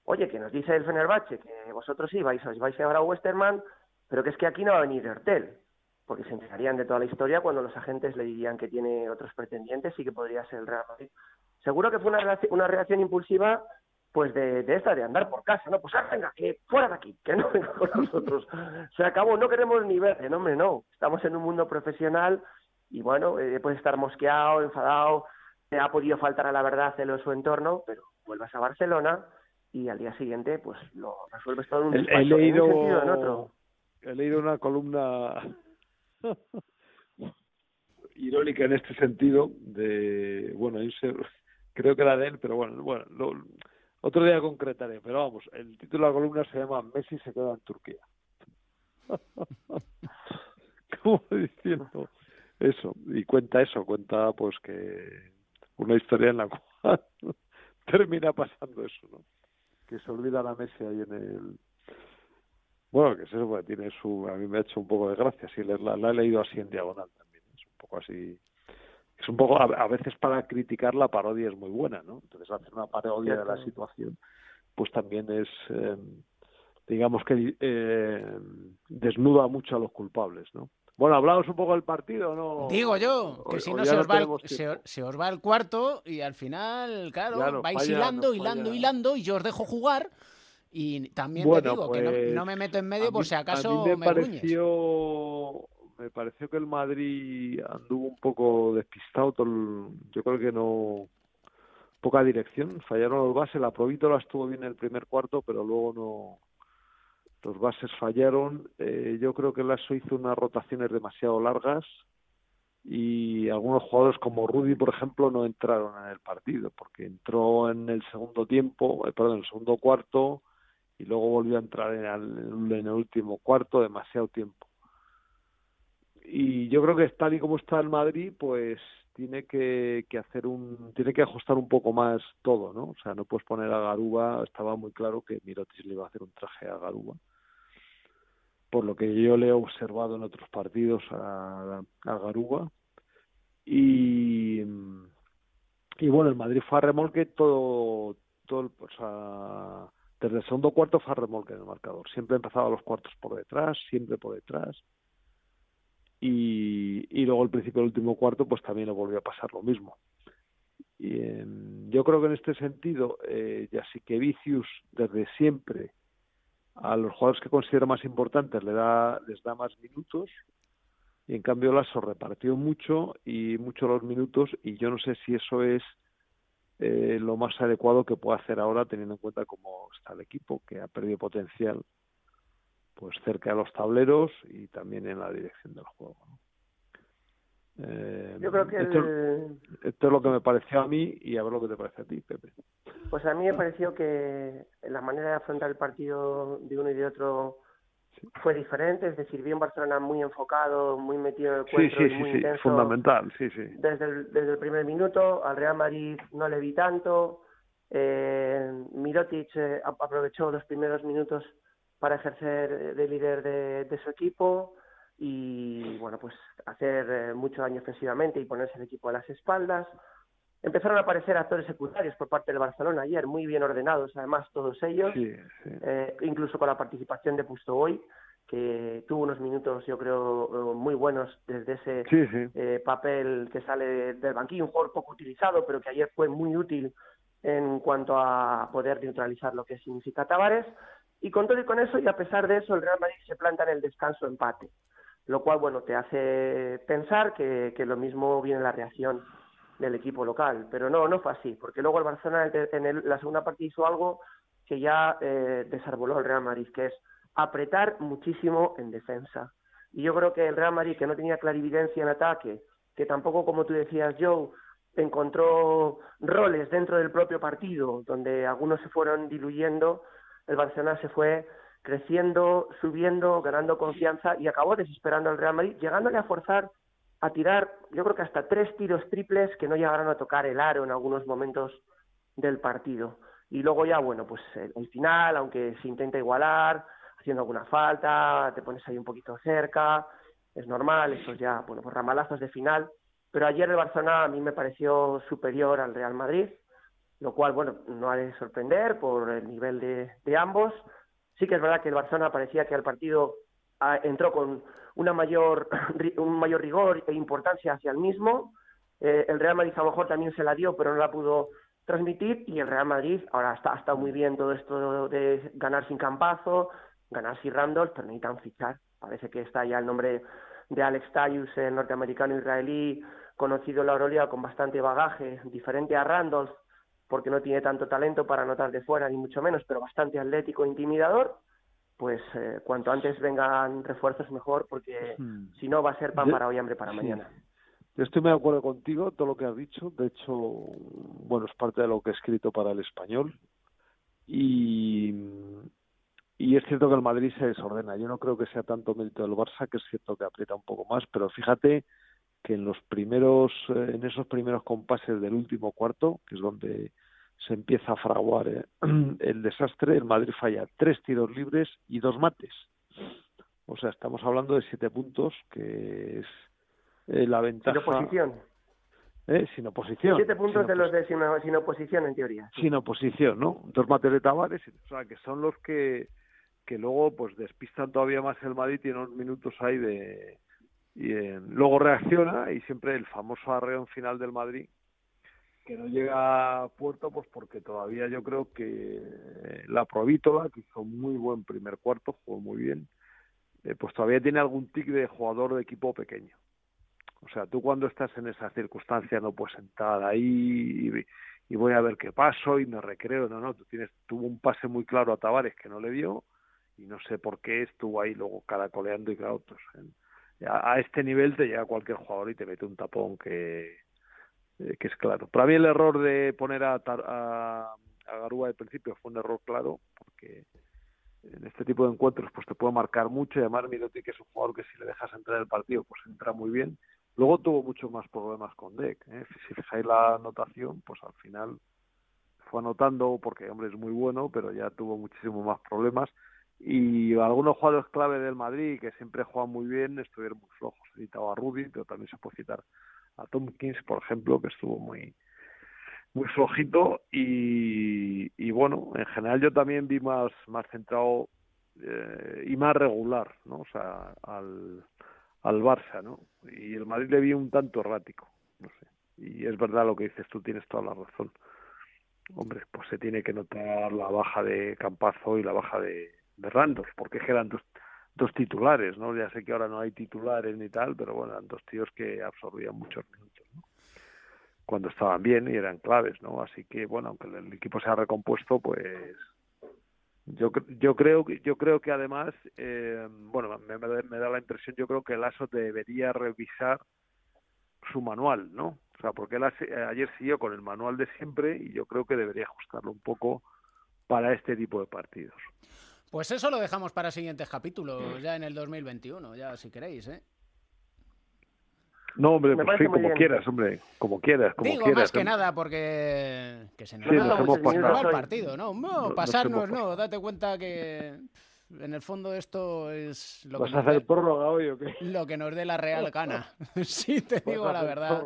Oye, que nos dice el Fenerbahce que vosotros sí vais, vais ahora a Westerman, pero que es que aquí no va a venir Ertel, porque se enterarían de toda la historia cuando los agentes le dirían que tiene otros pretendientes y que podría ser el Real Madrid. Seguro que fue una reacción, una reacción impulsiva pues de, de, esta, de andar por casa, ¿no? Pues ah, venga, que fuera de aquí, que no venga con nosotros. Se acabó, no queremos ni ver, no, hombre, no. Estamos en un mundo profesional y bueno, eh, puede estar mosqueado, enfadado, te ha podido faltar a la verdad en su entorno, pero vuelvas a Barcelona y al día siguiente pues lo resuelves todo en un despacho, he, leído, en un sentido en otro. He leído una columna irónica en este sentido de, bueno, creo que era de él, pero bueno, bueno, otro día concretaré, pero vamos, el título de la columna se llama Messi se queda en Turquía. Como diciendo, eso, y cuenta eso, cuenta pues que una historia en la cual termina pasando eso, ¿no? Que se olvida la Messi ahí en el... Bueno, que es eso, pues, tiene su... A mí me ha hecho un poco de gracia, sí, la, la, he leído así en diagonal también, es un poco así... Es un poco, a, veces para criticar la parodia es muy buena, ¿no? Entonces hacer una parodia de la situación, pues también es... Eh, digamos que eh, desnuda mucho a los culpables, ¿no? Bueno, hablamos un poco del partido, ¿no? Digo yo, que si no, se, os va el, se, os va el cuarto y al final, claro, vais hilando, hilando, hilando y yo os dejo jugar. Y también te digo que pues, no, me meto en medio por si acaso me, me pareció Me pareció que el Madrid anduvo un poco despistado. yo creo que no. Poca dirección, fallaron los bases. La Provítola estuvo bien en el primer cuarto, pero luego no los bases fallaron. Eh, yo creo que Lasso hizo unas rotaciones demasiado largas y algunos jugadores como Rudy, por ejemplo, no entraron en el partido porque entró en el segundo tiempo, eh, perdón, en el segundo cuarto y luego volvió a entrar en el, en el último cuarto demasiado tiempo. Y yo creo que tal y como está el Madrid, pues tiene que, hacer un tiene que ajustar un poco más todo, ¿no? O sea, no puedes poner a Garuba, estaba muy claro que Mirotis le iba a hacer un traje a Garuba por lo que yo le he observado en otros partidos a, a Garuga. Y, bueno, el Madrid fue a remolque todo, todo o sea, desde el segundo cuarto fue a remolque en el marcador. Siempre empezaba los cuartos por detrás, siempre por detrás. Y, y luego el principio del último cuarto, pues también le volvió a pasar lo mismo. Y yo creo que en este sentido, eh, Vicius desde siempre a los jugadores que considera más importantes le da, les da más minutos y en cambio Lasso repartió mucho y mucho los minutos y yo no sé si eso es eh, lo más adecuado que puede hacer ahora teniendo en cuenta cómo está el equipo que ha perdido potencial pues cerca de los tableros y también en la dirección del juego eh, yo creo que esto es lo que me pareció a mí y a ver lo que te parece a ti Pepe pues a mí me pareció que la manera de afrontar el partido de uno y de otro fue diferente, es decir, vi un Barcelona muy enfocado, muy metido en el cuento sí, sí, muy sí, intenso. fundamental, sí, sí. Desde el, desde el primer minuto, al Real Madrid no le vi tanto, eh, Mirotic eh, aprovechó los primeros minutos para ejercer de líder de, de su equipo y, bueno, pues hacer eh, mucho daño ofensivamente y ponerse el equipo a las espaldas. Empezaron a aparecer actores secundarios por parte del Barcelona ayer, muy bien ordenados, además todos ellos, Eh, incluso con la participación de Pustoboy, que tuvo unos minutos, yo creo, muy buenos desde ese eh, papel que sale del banquillo, un jugador poco utilizado, pero que ayer fue muy útil en cuanto a poder neutralizar lo que significa Tavares. Y con todo y con eso, y a pesar de eso, el Real Madrid se planta en el descanso empate, lo cual, bueno, te hace pensar que, que lo mismo viene la reacción del equipo local. Pero no, no fue así, porque luego el Barcelona en la segunda parte hizo algo que ya eh, desarboló el Real Madrid, que es apretar muchísimo en defensa. Y yo creo que el Real Madrid, que no tenía clarividencia en ataque, que tampoco, como tú decías, Joe, encontró roles dentro del propio partido, donde algunos se fueron diluyendo, el Barcelona se fue creciendo, subiendo, ganando confianza y acabó desesperando al Real Madrid, llegándole a forzar a tirar, yo creo que hasta tres tiros triples que no llegaron a tocar el aro en algunos momentos del partido. Y luego ya, bueno, pues el, final, aunque se intenta igualar, haciendo alguna falta, te pones ahí un poquito cerca, es normal, esos ya, bueno, pues ramalazos de final, pero ayer el Barcelona a mí me pareció superior al Real Madrid, lo cual, bueno, no ha de sorprender por el nivel de, de ambos. Sí que es verdad que el Barcelona parecía que al partido ah, entró con una mayor, un mayor rigor e importancia hacia el mismo. Eh, el Real Madrid a lo mejor también se la dio, pero no la pudo transmitir. Y el Real Madrid ahora está, está muy bien todo esto de ganar sin campazo, ganar sin Randolph, pero necesitan fichar. Parece que está ya el nombre de Alex Tayus, el norteamericano israelí, conocido en la Euroliga con bastante bagaje, diferente a Randolph, porque no tiene tanto talento para anotar de fuera, ni mucho menos, pero bastante atlético e intimidador pues eh, cuanto antes vengan refuerzos mejor, porque hmm. si no va a ser pan para hoy, hambre para mañana. Yo estoy muy de acuerdo contigo, todo lo que has dicho. De hecho, bueno, es parte de lo que he escrito para el español. Y, y es cierto que el Madrid se desordena. Yo no creo que sea tanto mérito del Barça, que es cierto que aprieta un poco más, pero fíjate que en los primeros, eh, en esos primeros compases del último cuarto, que es donde se empieza a fraguar eh, el desastre, el Madrid falla tres tiros libres y dos mates. O sea, estamos hablando de siete puntos, que es eh, la ventaja. Sin oposición. ¿Eh? Sin oposición. Siete puntos de los de sin, oposición, en teoría. Sin oposición, ¿no? Dos mates de Tavares, o sea, que son los que, que luego pues despistan todavía más el Madrid, tiene unos minutos ahí de... Y luego reacciona y siempre el famoso arreón final del Madrid, que no llega a puerto, pues porque todavía yo creo que la Provítola, que hizo muy buen primer cuarto, jugó muy bien, eh, pues todavía tiene algún tic de jugador de equipo pequeño. O sea, tú cuando estás en esa circunstancia no puedes entrar ahí y, voy a ver qué paso y me recreo. No, no, tú tienes, tuvo un pase muy claro a Tavares que no le dio y no sé por qué estuvo ahí luego caracoleando y claro, pues, a, a este nivel te llega cualquier jugador y te mete un tapón que, eh, que es claro. Para mí el error de poner a, a, a Garúa de principio fue un error claro, porque en este tipo de encuentros pues te puede marcar mucho y además Miroti que es un jugador que si le dejas entrar en el partido pues entra muy bien. Luego tuvo muchos más problemas con Deck. ¿eh? Si fijáis la anotación, pues al final fue anotando porque hombre es muy bueno, pero ya tuvo muchísimos más problemas. Y algunos jugadores clave del Madrid que siempre juegan muy bien estuvieron muy flojos. He citado a Rudy, pero también se puede citar a Tompkins, por ejemplo, que estuvo muy muy flojito y, y bueno, en general yo también vi más más centrado eh, y más regular, ¿no? O sea, al, al Barça, ¿no? Y el Madrid le vi un tanto errático, no sé. Y es verdad lo que dices, tú tienes toda la razón. Hombre, pues se tiene que notar la baja de Campazo y la baja de, de Randolph, porque eran dos, dos titulares, ¿no? Ya sé que ahora no hay titulares ni tal, pero bueno, eran dos tíos que absorbían muchos minutos. Cuando estaban bien y eran claves, ¿no? Así que, bueno, aunque el equipo se ha recompuesto, pues yo yo creo que yo creo que además eh, bueno me, me, da la impresión yo creo que el ASO debería revisar su manual no o sea porque él ayer siguió con el manual de siempre y yo creo que debería ajustarlo un poco para este tipo de partidos pues eso lo dejamos para siguientes capítulos, ya en el 2021, ya si queréis, ¿eh? No, hombre, pues sí, como quieras, hombre, como quieras, como Digo más que nada porque que se nos, sí, nos hemos pasado. el partido, ¿no? No, pasarnos, no, date cuenta que en el fondo esto es lo ¿Vas que a hacer prórroga hoy o qué? Lo que nos dé la Real Cana. sí, te digo la verdad.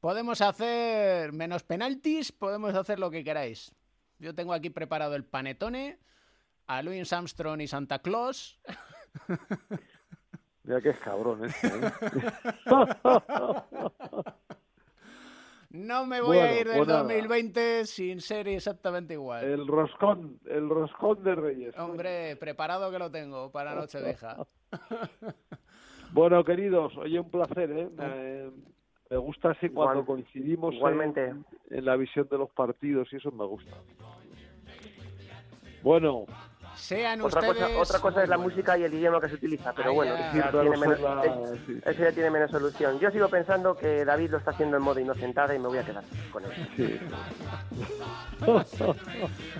Podemos hacer menos penaltis, podemos hacer lo que queráis. Yo tengo aquí preparado el panetone a Louis Armstrong y Santa Claus. Mira que es cabrón este, ¿eh? No me voy a ir del 2020 pues sin ser exactamente igual. El roscón, el roscón de Reyes. Hombre, preparado que lo tengo para Nochevieja. bueno, queridos, oye, un placer, ¿eh? Me, gusta así cuando coincidimos igualmente. en, la visión de los partidos y eso me gusta. Bueno, sean otra ustedes... Cosa, otra cosa es la música y el idioma que se utiliza, pero bueno, eso ya tiene menos solución. Yo sigo pensando que David lo está haciendo en modo inocentada y me voy a quedar con él.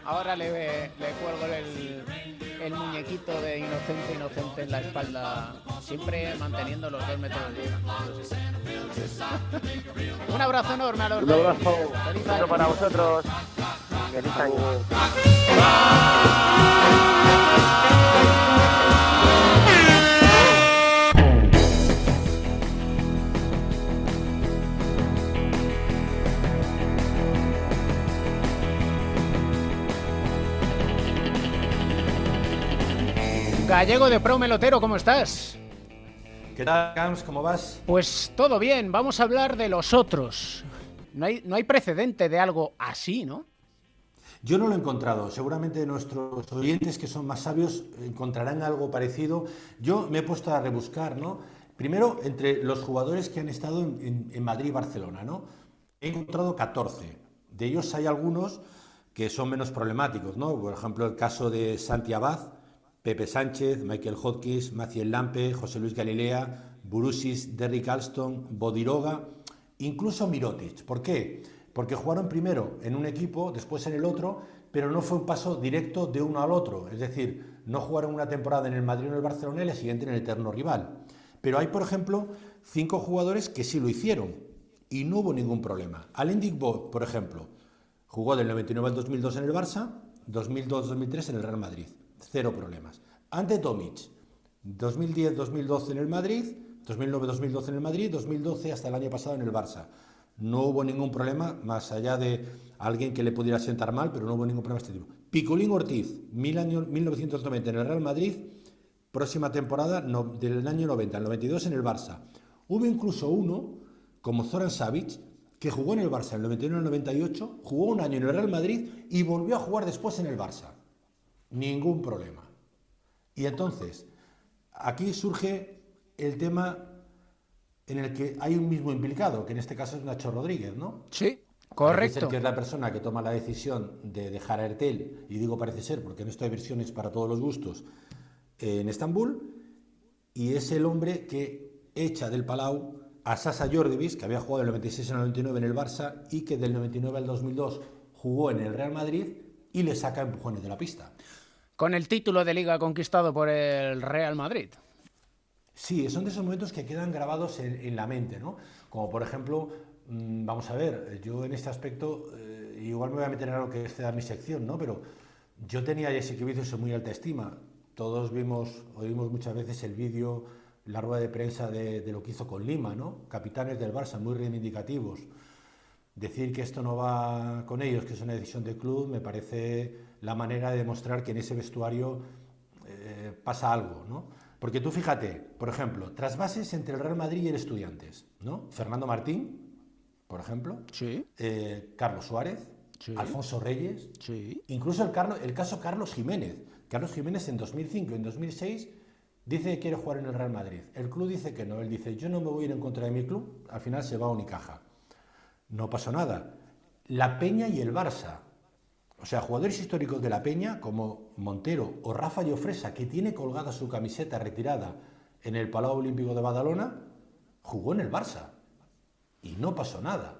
Ahora le, le cuelgo el, el, muñequito de inocente, inocente en la espalda, siempre manteniendo los dos metros de Un abrazo enorme a los Un abrazo. Feliz año para vosotros. Gallego de Pro Melotero, ¿cómo estás? ¿Qué tal, Camps? ¿Cómo vas? Pues todo bien, vamos a hablar de los otros. No hay, no hay precedente de algo así, ¿no? Yo no lo he encontrado. Seguramente nuestros oyentes que son más sabios encontrarán algo parecido. Yo me he puesto a rebuscar, ¿no? Primero, entre los jugadores que han estado en, Madrid y Barcelona, ¿no? He encontrado 14. De ellos hay algunos que son menos problemáticos, ¿no? Por ejemplo, el caso de Santi Abad, Pepe Sánchez, Michael Hodgkins, Maciel Lampe, José Luis Galilea, Burusis, Derrick Alston, Bodiroga, incluso Mirotic. ¿Por qué? Porque jugaron primero en un equipo, después en el otro, pero no fue un paso directo de uno al otro. Es decir, no jugaron una temporada en el Madrid o en el Barcelona y la siguiente en el eterno rival. Pero hay, por ejemplo, cinco jugadores que sí lo hicieron y no hubo ningún problema. Alain Digbo, por ejemplo, Jugó del 99 al 2002 en el Barça, 2002-2003 en el Real Madrid. Cero problemas. Ante Tomic, 2010-2012 en el Madrid, 2009-2012 en el Madrid, 2012 hasta el año pasado en el Barça. No hubo ningún problema, más allá de alguien que le pudiera sentar mal, pero no hubo ningún problema de este tipo. Picolín Ortiz, mil año, 1990 en el Real Madrid, próxima temporada del año 90, el 92 en el Barça. Hubo incluso uno, como Zoran Savic, que jugó en el Barça en el 91 el 98, jugó un año en el Real Madrid y volvió a jugar después en el Barça. Ningún problema. Y entonces, aquí surge el tema en el que hay un mismo implicado, que en este caso es Nacho Rodríguez, ¿no? Sí, correcto. Parece ser que es la persona que toma la decisión de dejar a Ertel, y digo parece ser porque en esto hay versiones para todos los gustos, en Estambul, y es el hombre que echa del Palau a Sasa Jordevis, que había jugado del 96 al 99 en el Barça y que del 99 al 2002 jugó en el Real Madrid y le saca empujones de la pista. Con el título de liga conquistado por el Real Madrid. Sí, son de esos momentos que quedan grabados en, la mente, ¿no? Como por ejemplo, mm, vamos a ver, yo en este aspecto, eh, igual me voy a meter en algo que sea mi sección, ¿no? Pero yo tenía a Jesse Vicius en muy alta estima. Todos vimos, oímos muchas veces el vídeo la rueda de prensa de, lo que hizo con Lima, ¿no? Capitanes del Barça, muy reivindicativos. Decir que esto no va con ellos, que es una decisión del club, me parece la manera de demostrar que en ese vestuario eh, pasa algo, ¿no? Porque tú fíjate, por ejemplo, trasvases entre el Real Madrid y el Estudiantes, ¿no? Fernando Martín, por ejemplo, sí. Eh, Carlos Suárez, Alfonso Reyes, sí. incluso el, el caso Carlos Jiménez. Carlos Jiménez en 2005 y en 2006 Dice que quiere jugar en el Real Madrid. El club dice que no. Él dice, yo no me voy a ir en contra de mi club. Al final se va a Unicaja. No pasó nada. La Peña y el Barça. O sea, jugadores históricos de la Peña como Montero o Rafa Llofresa, que tiene colgada su camiseta retirada en el Palau Olímpico de Badalona, jugó en el Barça. Y no pasó nada.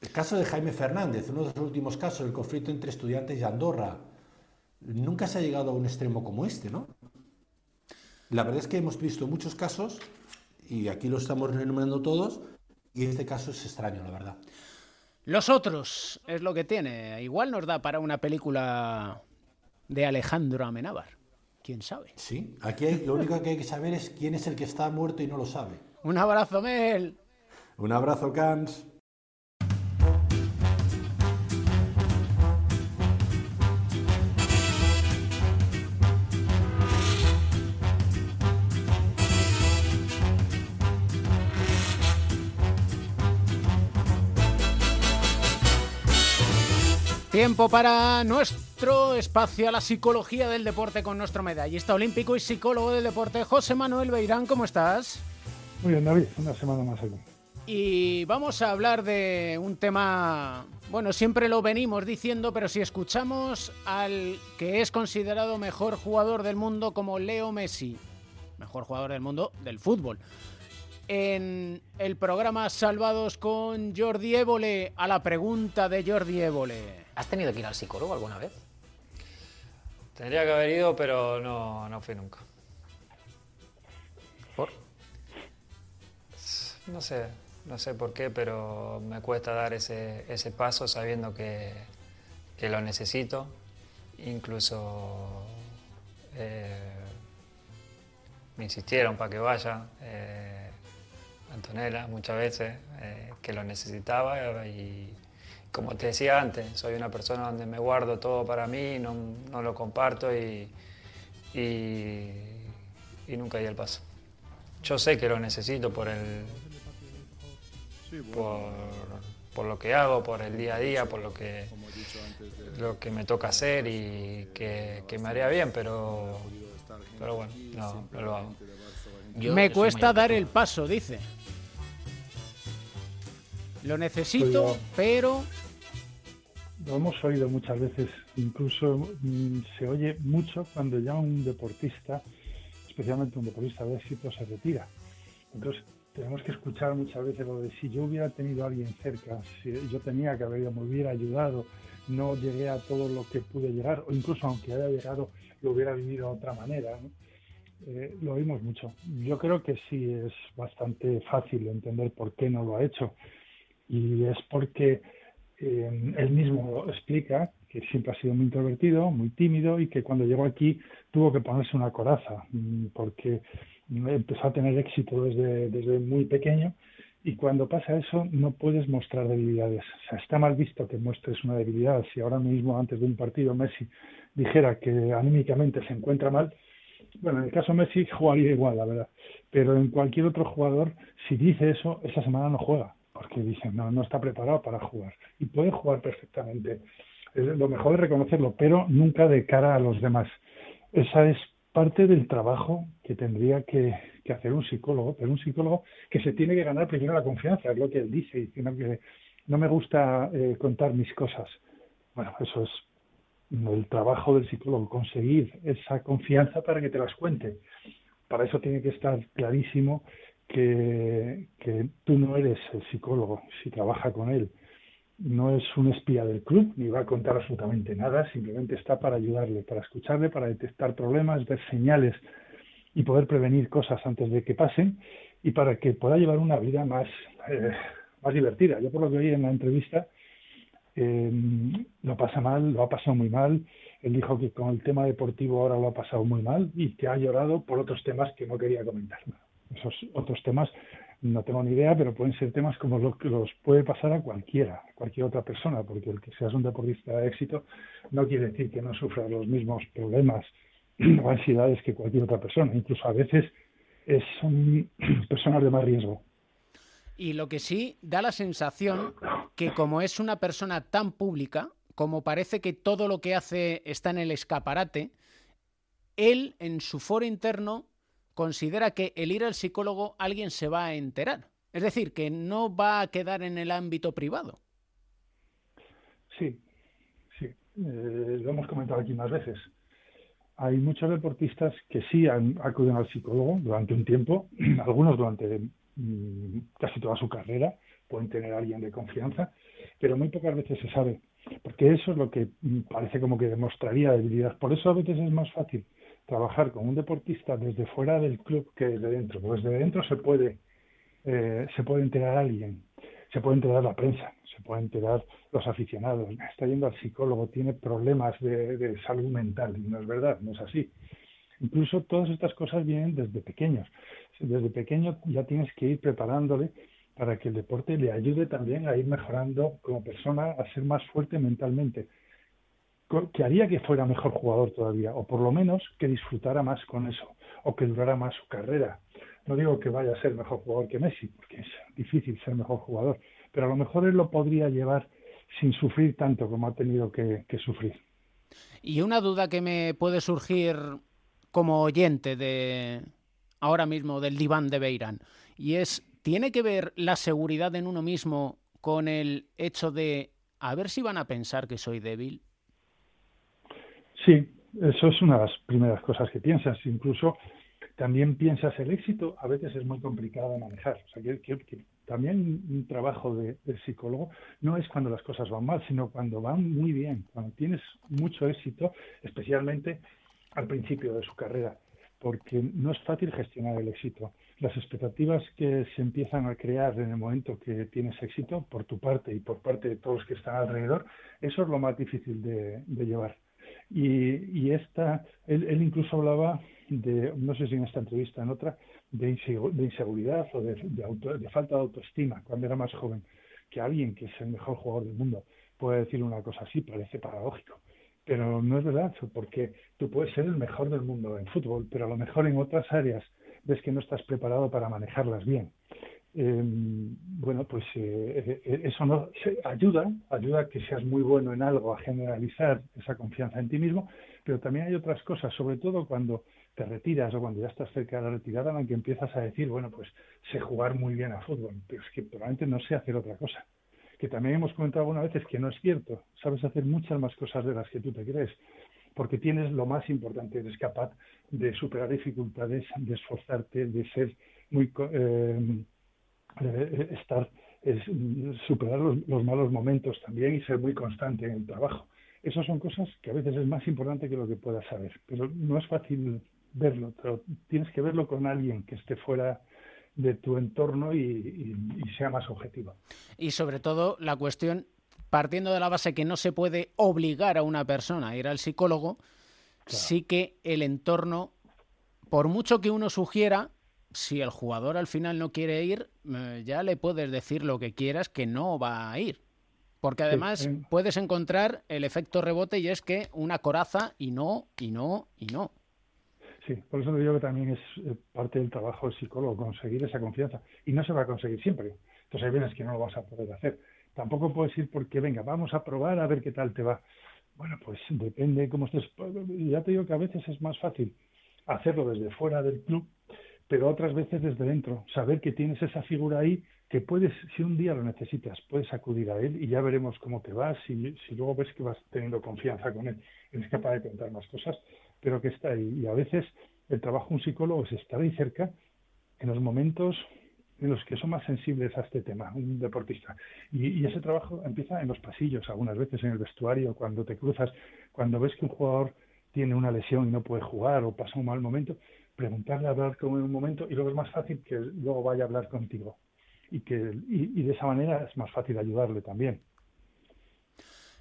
El caso de Jaime Fernández, uno de los últimos casos, el conflicto entre estudiantes y Andorra. Nunca se ha llegado a un extremo como este, ¿no? La verdad es que hemos visto muchos casos, y aquí lo estamos enumerando todos, y este caso es extraño, la verdad. Los otros es lo que tiene. Igual nos da para una película de Alejandro Amenábar. ¿Quién sabe? Sí, aquí lo único que hay que saber es quién es el que está muerto y no lo sabe. Un abrazo, Mel. Un abrazo, Cans. Tiempo para nuestro espacio a la psicología del deporte con nuestro medallista olímpico y psicólogo del deporte, José Manuel Beirán. ¿Cómo estás? Muy bien, David, una semana más aquí. Y vamos a hablar de un tema, bueno, siempre lo venimos diciendo, pero si escuchamos al que es considerado mejor jugador del mundo como Leo Messi, mejor jugador del mundo del fútbol, en el programa Salvados con Jordi Évole a la pregunta de Jordi Évole. ¿Has tenido que ir al psicólogo alguna vez? Tendría que haber ido, pero no, no fui nunca. ¿Por? No sé, no sé por qué, pero me cuesta dar ese, paso sabiendo que, lo necesito. Incluso eh, me insistieron para que vaya. Eh, Antonella muchas veces, eh, que lo necesitaba y como te decía antes, soy una persona donde me guardo todo para mí, no, no lo comparto y, y, y nunca di el paso. Yo sé que lo necesito por el por, por lo que hago, por el día a día, por lo que lo que me toca hacer y que, que me haría bien, pero pero bueno, no, no lo hago. Me cuesta dar el paso, dice. Lo necesito, Pues pero Lo hemos oído muchas veces, incluso mm, se oye mucho cuando ya un deportista, especialmente un deportista de éxito, se retira. Entonces, tenemos que escuchar muchas veces lo de si yo hubiera tenido a alguien cerca, si yo tenía que haber ido, me hubiera ayudado, no llegué a todo lo que pude llegar, o incluso aunque haya llegado, lo hubiera vivido de otra manera. ¿no? Eh, lo oímos mucho. Yo creo que sí es bastante fácil entender por qué no lo ha hecho. Y es porque eh, él mismo explica que siempre ha sido muy introvertido, muy tímido y que cuando llegó aquí tuvo que ponerse una coraza mm, porque empezó a tener éxito desde, desde muy pequeño y cuando pasa eso no puedes mostrar debilidades. O sea, está mal visto que muestres una debilidad. Si ahora mismo antes de un partido Messi dijera que anímicamente se encuentra mal, bueno, en el caso Messi jugaría igual, la verdad. Pero en cualquier otro jugador, si dice eso, esa semana no juega, porque dicen, no, no está preparado para jugar. Y puede jugar perfectamente. Lo mejor es reconocerlo, pero nunca de cara a los demás. Esa es parte del trabajo que tendría que, que hacer un psicólogo, pero un psicólogo que se tiene que ganar primero la confianza, es lo que él dice, diciendo que no me gusta eh, contar mis cosas. Bueno, eso es el trabajo del psicólogo, conseguir esa confianza para que te las cuente. Para eso tiene que estar clarísimo que, que tú no eres el psicólogo si trabaja con él. No es un espía del club, ni va a contar absolutamente nada, simplemente está para ayudarle, para escucharle, para detectar problemas, ver señales y poder prevenir cosas antes de que pasen y para que pueda llevar una vida más, eh, más divertida. Yo por lo que oí en la entrevista, eh, lo pasa mal, lo ha pasado muy mal. Él dijo que con el tema deportivo ahora lo ha pasado muy mal y que ha llorado por otros temas que no quería comentar. Esos otros temas no tengo ni idea, pero pueden ser temas como los que los puede pasar a cualquiera, cualquier otra persona, porque el que seas un deportista de éxito no quiere decir que no sufras los mismos problemas o ansiedades que cualquier otra persona. Incluso a veces es, son personas de más riesgo. Y lo que sí da la sensación que como es una persona tan pública, como parece que todo lo que hace está en el escaparate, él en su foro interno considera que el ir al psicólogo alguien se va a enterar. Es decir, que no va a quedar en el ámbito privado. Sí, sí. Eh, lo hemos comentado aquí más veces. Hay muchos deportistas que sí han, acuden al psicólogo durante un tiempo, algunos durante mm, casi toda su carrera, pueden tener a alguien de confianza, pero muy pocas veces se sabe, porque eso es lo que mm, parece como que demostraría debilidad. Por eso a veces es más fácil trabajar con un deportista desde fuera del club que desde dentro, porque desde dentro se puede, eh, se puede enterar alguien, se puede enterar la prensa, se puede enterar los aficionados, está yendo al psicólogo, tiene problemas de, de salud mental, y no es verdad, no es así. Incluso todas estas cosas vienen desde pequeños. Desde pequeño ya tienes que ir preparándole para que el deporte le ayude también a ir mejorando como persona, a ser más fuerte mentalmente que haría que fuera mejor jugador todavía, o por lo menos que disfrutara más con eso, o que durara más su carrera. No digo que vaya a ser mejor jugador que Messi, porque es difícil ser mejor jugador, pero a lo mejor él lo podría llevar sin sufrir tanto como ha tenido que, sufrir. Y una duda que me puede surgir como oyente de ahora mismo del diván de Beirán, y es, ¿tiene que ver la seguridad en uno mismo con el hecho de a ver si van a pensar que soy débil? Sí, eso es una de las primeras cosas que piensas. Incluso también piensas el éxito, a veces es muy complicado de manejar. O sea, que, también un trabajo de, de, psicólogo no es cuando las cosas van mal, sino cuando van muy bien, cuando tienes mucho éxito, especialmente al principio de su carrera, porque no es fácil gestionar el éxito. Las expectativas que se empiezan a crear en el momento que tienes éxito, por tu parte y por parte de todos los que están alrededor, eso es lo más difícil de, de llevar. Y, y esta, él, él, incluso hablaba de, no sé si en esta entrevista, en otra, de, insegu de inseguridad o de, de, auto, de, falta de autoestima cuando era más joven. Que alguien que es el mejor jugador del mundo puede decir una cosa así, parece paradójico. pero no es verdad, porque tú puedes ser el mejor del mundo en fútbol, pero a lo mejor en otras áreas ves que no estás preparado para manejarlas bien. Em, bueno, pues eh, eh, eso no ayuda, ayuda que seas muy bueno en algo, a generalizar esa confianza en ti mismo, pero también hay otras cosas, sobre todo cuando te retiras o cuando ya estás cerca de la retirada, en que empiezas a decir, bueno, pues sé jugar muy bien a fútbol, pero es que probablemente no sé hacer otra cosa. Que también hemos comentado algunas veces que no es cierto, sabes hacer muchas más cosas de las que tú te crees, porque tienes lo más importante, eres capaz de superar dificultades, de esforzarte, de ser muy... Eh, estar, es, superar los, malos momentos también y ser muy constante en el trabajo. Esas son cosas que a veces es más importante que lo que puedas saber, pero no es fácil verlo, pero tienes que verlo con alguien que esté fuera de tu entorno y, sea más objetivo. Y sobre todo la cuestión, partiendo de la base que no se puede obligar a una persona a ir al psicólogo, sí que el entorno, por mucho que uno sugiera, si el jugador al final no quiere ir, eh, ya le puedes decir lo que quieras que no va a ir. Porque además puedes encontrar el efecto rebote y es que una coraza y no, y no, y no. Sí, por eso te digo que también es eh, parte del trabajo del psicólogo conseguir esa confianza. Y no se va a conseguir siempre. Entonces hay veces que no lo vas a poder hacer. Tampoco puedes ir porque, venga, vamos a probar a ver qué tal te va. Bueno, pues depende cómo estés. Ya te digo que a veces es más fácil hacerlo desde fuera del club pero otras veces desde dentro, saber que tienes esa figura ahí, que puedes, si un día lo necesitas, puedes acudir a él y ya veremos cómo te vas, si, si luego ves que vas teniendo confianza con él, eres capaz de contar más cosas, pero que está ahí. Y a veces el trabajo de un psicólogo es estar ahí cerca en los momentos en los que son más sensibles a este tema, un deportista. Y, y, ese trabajo empieza en los pasillos, algunas veces en el vestuario, cuando te cruzas, cuando ves que un jugador tiene una lesión y no puede jugar o pasa un mal momento, preguntarle, hablar con él un momento y luego es más fácil que luego vaya a hablar contigo. Y, que, y, de esa manera es más fácil ayudarle también.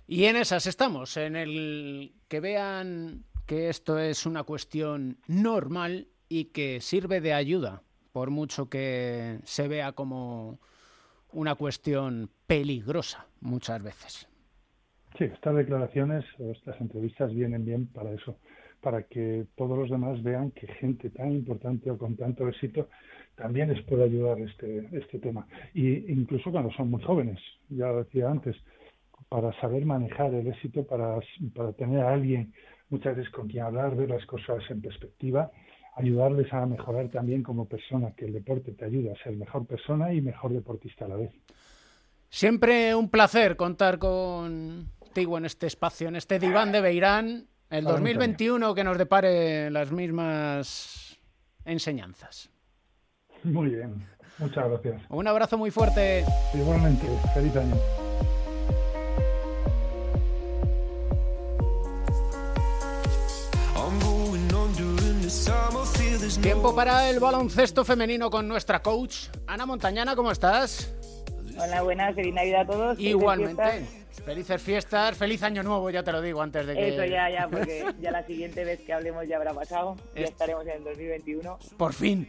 Y en esas estamos, en el que vean que esto es una cuestión normal y que sirve de ayuda, por mucho que se vea como una cuestión peligrosa muchas veces. Sí, estas declaraciones o estas entrevistas vienen bien para eso, para que todos los demás vean que gente tan importante o con tanto éxito también les puede ayudar este, este tema. Y incluso cuando son muy jóvenes, ya lo decía antes, para saber manejar el éxito, para, para tener a alguien muchas veces con quien hablar, ver las cosas en perspectiva, ayudarles a mejorar también como persona, que el deporte te ayuda a ser mejor persona y mejor deportista a la vez. Siempre un placer contar contigo en este espacio, en este diván de Beirán el 2021 que nos depare las mismas enseñanzas. Muy bien, muchas gracias. Un abrazo muy fuerte. Igualmente, feliz año. Tiempo para el baloncesto femenino con nuestra coach, Ana Montañana, ¿cómo estás? Hola, buenas, feliz Navidad a todos. Igualmente. Felices fiestas, feliz año nuevo, ya te lo digo antes de que... Eso ya, ya, porque ya la siguiente vez que hablemos ya habrá pasado, ya estaremos en el 2021. Por fin,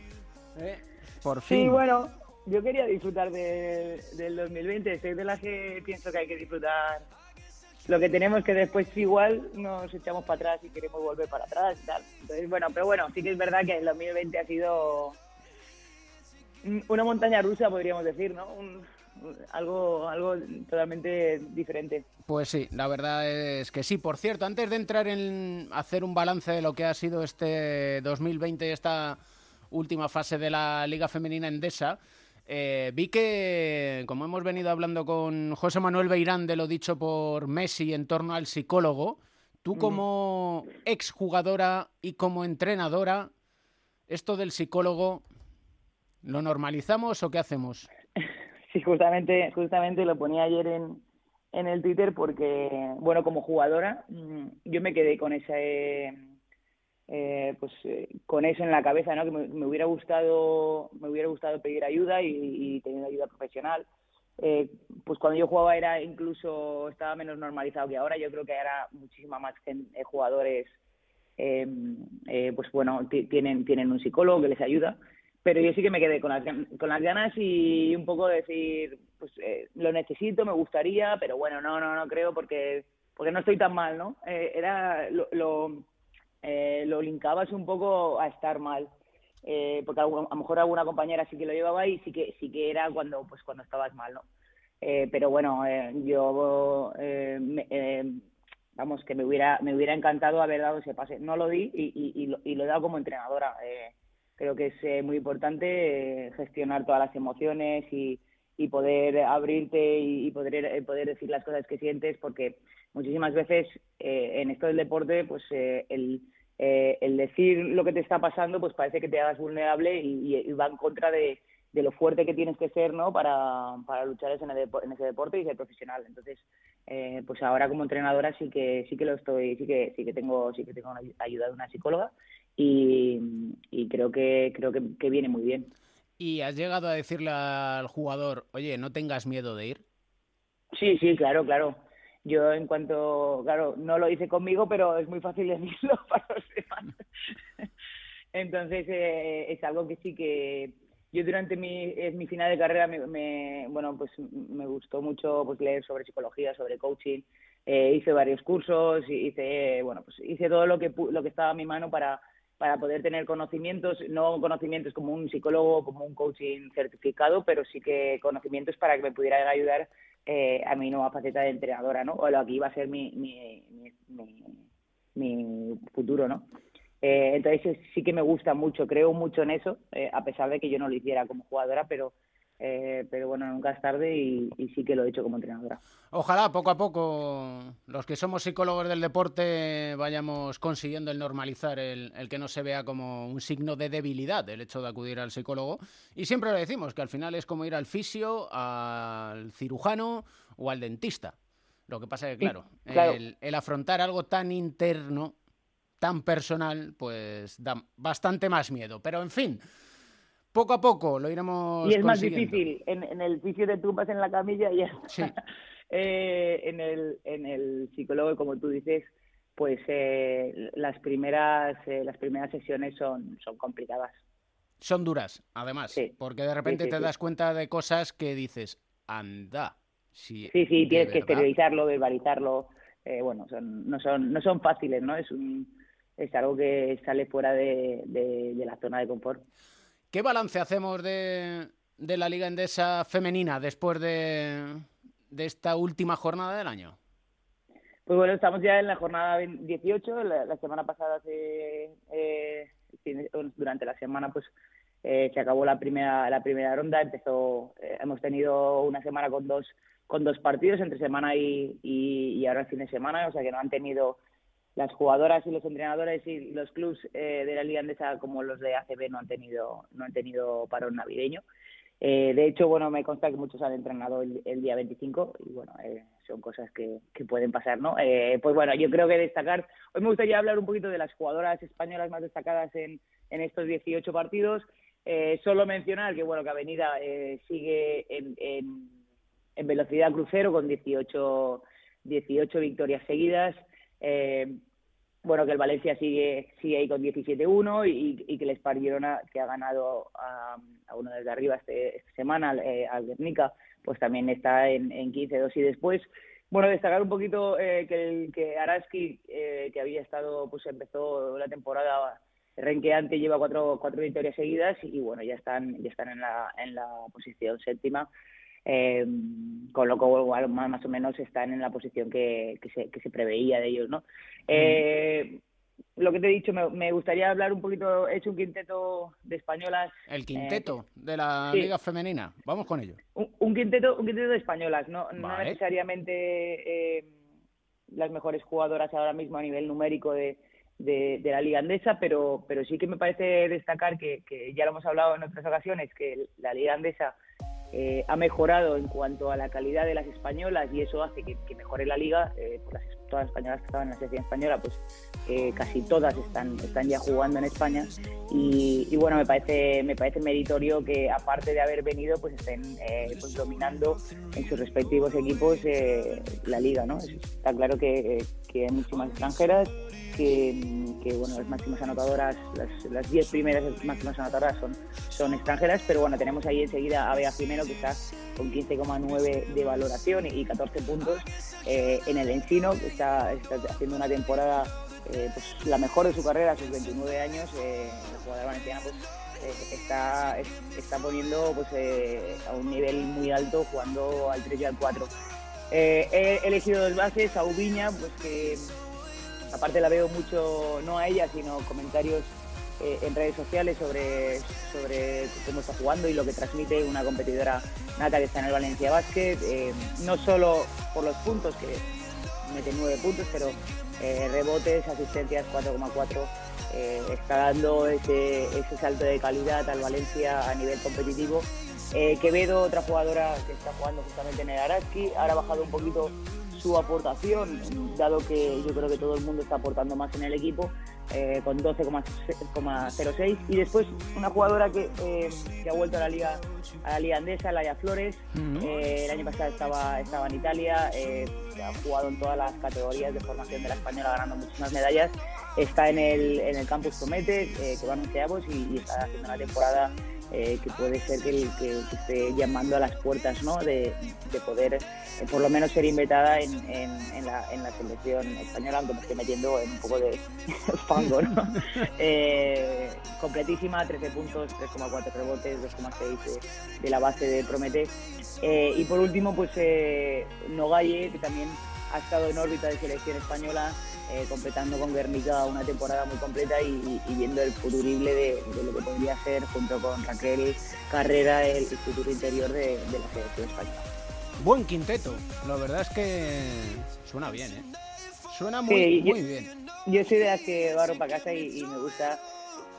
¿eh? por fin. Sí, bueno, yo quería disfrutar del 2020, soy de las que pienso que hay que disfrutar lo que tenemos que después igual nos echamos para atrás y queremos volver para atrás y tal. Entonces, bueno, pero bueno, sí que es verdad que el 2020 ha sido una montaña rusa, podríamos decir, ¿no? Un, algo, algo totalmente diferente. Pues sí, la verdad es que sí. Por cierto, antes de entrar en hacer un balance de lo que ha sido este 2020 y esta última fase de la Liga Femenina Endesa, eh, vi que, como hemos venido hablando con José Manuel Beirán de lo dicho por Messi en torno al psicólogo, tú como exjugadora y como entrenadora, ¿esto del psicólogo lo normalizamos o qué hacemos? Sí, justamente, justamente lo ponía ayer en, en el Twitter porque, bueno, como jugadora, mm, yo me quedé con ese, eh, pues, eh, con eso en la cabeza, ¿no? Que me, hubiera gustado, me hubiera gustado pedir ayuda y, tener ayuda profesional. Eh, pues cuando yo jugaba era incluso estaba menos normalizado que ahora. Yo creo que ahora muchísima más gente, jugadores, pues bueno, tienen tienen un psicólogo que les ayuda pero yo sí que me quedé con las, con las ganas y un poco decir, pues eh, lo necesito, me gustaría, pero bueno, no, no, no creo porque porque no estoy tan mal, ¿no? Eh, era lo, lo, eh, lo linkabas un poco a estar mal. Eh, porque a, lo mejor alguna compañera sí que lo llevaba y sí que sí que era cuando pues cuando estabas mal no eh, pero bueno yo me, vamos que me hubiera me hubiera encantado haber dado ese pase no lo di y, y, y, lo, y lo he dado como entrenadora eh, creo que es eh, muy importante eh, gestionar todas las emociones y, y poder abrirte y, poder eh, poder decir las cosas que sientes porque muchísimas veces eh, en esto del deporte pues eh, el el decir lo que te está pasando pues parece que te hagas vulnerable y, va en contra de, de lo fuerte que tienes que ser no para, para luchar en, en ese deporte y ser profesional. Entonces pues ahora como entrenadora sí que sí que lo estoy sí que sí que tengo sí que tengo ayuda de una psicóloga y, y creo que creo que, que viene muy bien ¿Y has llegado a decirle al jugador, oye, no tengas miedo de ir? Sí, sí, claro, claro. Yo en cuanto, claro, no lo hice conmigo, pero es muy fácil decirlo para los demás. Entonces eh, es algo que sí que yo durante mi, en mi final de carrera me, me- bueno pues me gustó mucho pues leer sobre psicología, sobre coaching. Eh, hice varios cursos, hice bueno pues hice todo lo que lo que estaba a mi mano para para poder tener conocimientos, no conocimientos como un psicólogo, como un coaching certificado, pero sí que conocimientos para que me pudieran ayudar eh, a mi nueva faceta de entrenadora, ¿no? O lo que iba a ser mi, mi, mi, mi, futuro, ¿no? Eh, entonces sí que me gusta mucho, creo mucho en eso, eh, a pesar de que yo no lo hiciera como jugadora, pero eh, pero bueno, nunca es tarde y, y sí que lo he hecho como entrenadora. Ojalá poco a poco los que somos psicólogos del deporte vayamos consiguiendo el normalizar el, el que no se vea como un signo de debilidad el hecho de acudir al psicólogo. Y siempre lo decimos, que al final es como ir al fisio, al cirujano o al dentista. Lo que pasa es que, claro, claro. El, el afrontar algo tan interno, tan personal, pues da bastante más miedo. Pero en fin, poco a poco lo iremos Y es más difícil, en, en el fisio te tumbas en la camilla y. Sí. Eh, en, el, en el psicólogo, como tú dices, pues eh, las primeras eh, las primeras sesiones son, son complicadas. Son duras, además, porque de repente sí, te das cuenta de cosas que dices, anda. Si Sí, sí, de tienes que verdad". exteriorizarlo, verbalizarlo. eh, bueno, son, no son no son fáciles, ¿no? Es un es algo que sale fuera de, de, de la zona de confort. ¿Qué balance hacemos de, de la Liga Endesa femenina después de, de esta última jornada del año? Pues bueno, estamos ya en la jornada 18. La, semana pasada, se, eh, durante la semana, pues eh, se acabó la primera la primera ronda. Empezó, eh, hemos tenido una semana con dos con dos partidos entre semana y, y, y ahora el fin de semana, o sea que no han tenido las jugadoras y los entrenadores y los clubs eh, de la Liga Andesa como los de ACB no han tenido no han tenido parón navideño. Eh, de hecho, bueno, me consta que muchos han entrenado el, el día 25 y bueno, eh, son cosas que, que pueden pasar, ¿no? Eh, pues bueno, yo creo que destacar, hoy me gustaría hablar un poquito de las jugadoras españolas más destacadas en, en estos 18 partidos. Eh, solo mencionar que bueno, que Avenida eh, sigue en, en, en velocidad crucero con 18, 18 victorias seguidas. Eh, bueno, que el Valencia sigue sigue ahí con 17-1 y, y que el Spar Girona, que ha ganado a, uno desde arriba este, esta semana, eh, al Guernica, pues también está en, en 15-2 y después. Bueno, destacar un poquito eh, que, que Araski, eh, que había estado, pues empezó la temporada renqueante, lleva cuatro, cuatro victorias seguidas y bueno, ya están, ya están en la, en la posición séptima. Eh, con lo cual más, o menos están en la posición que, que, se, que se preveía de ellos, ¿no? Eh, lo que te he dicho, me, me gustaría hablar un poquito, he hecho un quinteto de españolas. El quinteto de la sí. Liga Femenina. Vamos con ello. Un, un quinteto, un quinteto de españolas, no, no Vale. necesariamente eh, las mejores jugadoras ahora mismo a nivel numérico de, de, de la Liga Andesa, pero, pero sí que me parece destacar que, que ya lo hemos hablado en otras ocasiones, que la Liga Andesa eh, ha mejorado en cuanto a la calidad de las españolas y eso hace que, que mejore la liga. Eh, pues las, todas las españolas que estaban en la selección española, pues eh, casi todas están, están ya jugando en España y, y, bueno, me parece, me parece meritorio que aparte de haber venido, pues estén eh, pues dominando en sus respectivos equipos eh, la liga, ¿no? Está claro que, que hay muchísimas extranjeras, que, que, bueno, las máximas anotadoras, las 10 primeras máximas anotadoras son, son extranjeras, pero bueno, tenemos ahí enseguida a Bea Jimeno que está con 15,9 de valoración y 14 puntos eh, en el Encino, que está, está haciendo una temporada eh, pues, la mejor de su carrera a sus 29 años. Eh, la jugadora valenciana pues, está, está poniendo pues, a un nivel muy alto jugando al 3 y al 4. he elegido dos bases, a Ubiña, pues que aparte la veo mucho, no a ella, sino comentarios eh, en redes sociales sobre, sobre cómo está jugando y lo que transmite una competidora nata que está en el Valencia Basket, eh, no solo por los puntos, que mete nueve puntos, pero eh, rebotes, asistencias 4,4, está dando ese, ese salto de calidad al Valencia a nivel competitivo. Quevedo, otra jugadora que está jugando justamente en el Araski, ahora ha bajado un poquito su aportación, dado que yo creo que todo el mundo está aportando más en el equipo, eh, con 12,06. Y después una jugadora que, eh, que, ha vuelto a la liga a la liga andesa, Laia Flores. Eh, el año pasado estaba, estaba en Italia, ha jugado en todas las categorías de formación de la española, ganando muchísimas medallas. Está en el, en el campus Comete, que va a y, y está haciendo una temporada eh, que puede ser que, que, esté llamando a las puertas ¿no? de, de poder eh, por lo menos ser invitada en, en, la, en, la, selección española, aunque me esté metiendo en un poco de fango. ¿no? eh, completísima, 13 puntos, 3,4 rebotes, 2,6 de, la base de Promete. Y por último, pues Nogalle, que también ha estado en órbita de selección española, eh, completando con Guernica una temporada muy completa y, viendo el futurible de, lo que podría ser junto con Raquel Carrera el, futuro interior de, la selección española. Buen quinteto, la verdad es que suena bien, ¿eh? Suena muy, muy bien. Yo soy de las que barro para casa y, me gusta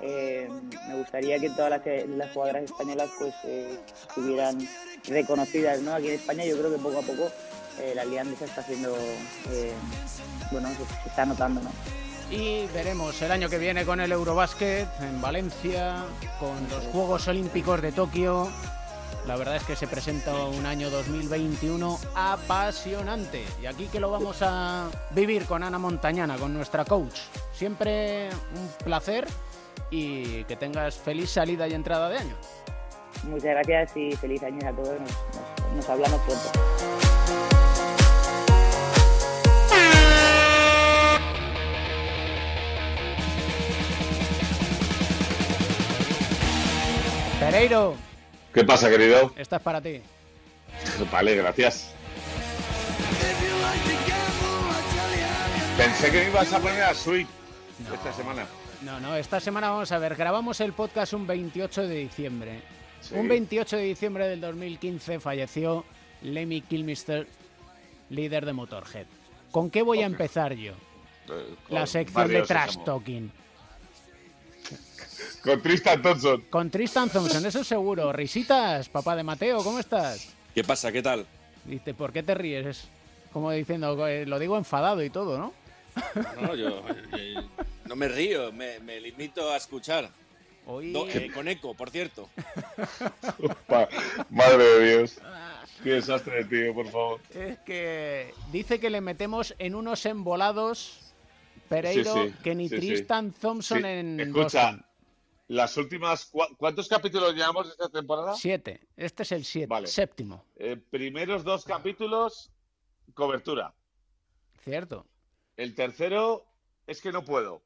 eh, me gustaría que todas las, jugadoras españolas pues eh, estuvieran reconocidas ¿no? aquí en España yo creo que poco a poco eh, la alianza está haciendo bueno, se, está notando, ¿no? Y veremos el año que viene con el Eurobásquet en Valencia, con los Juegos Olímpicos de Tokio. La verdad es que se presenta un año 2021 apasionante. Y aquí que lo vamos a vivir con Ana Montañana, con nuestra coach. Siempre un placer y que tengas feliz salida y entrada de año. Muchas gracias y feliz año a todos. nos hablamos pronto. Pereiro. ¿Qué pasa, querido? Esta es para ti. Vale, gracias. Pensé que me ibas a poner a Sweet esta semana. No, no, esta semana vamos a ver, grabamos el podcast un 28 de diciembre. Un 28 de diciembre del 2015 falleció Lemmy Kilmister, líder de Motorhead. ¿Con qué voy a empezar yo? Eh, La sección de Trash Talking. Con Tristan Thompson. Con Tristan Thompson, eso seguro. Risitas, papá de Mateo, ¿cómo estás? ¿Qué pasa? ¿Qué tal? Dice, ¿por qué te ríes? Como diciendo, eh, lo digo enfadado y todo, ¿no? No, yo no me río, me, limito a escuchar. Hoy... Eh, con eco, por cierto. Madre de Dios. Qué desastre, tío, por favor. Es que dice que le metemos en unos embolados Pereiro que ni Tristan Thompson en Escucha, las últimas. ¿Cuántos capítulos llevamos esta temporada? Siete. Este es el siete. Séptimo. Eh, primeros dos capítulos, cobertura. Cierto. El tercero es que no puedo.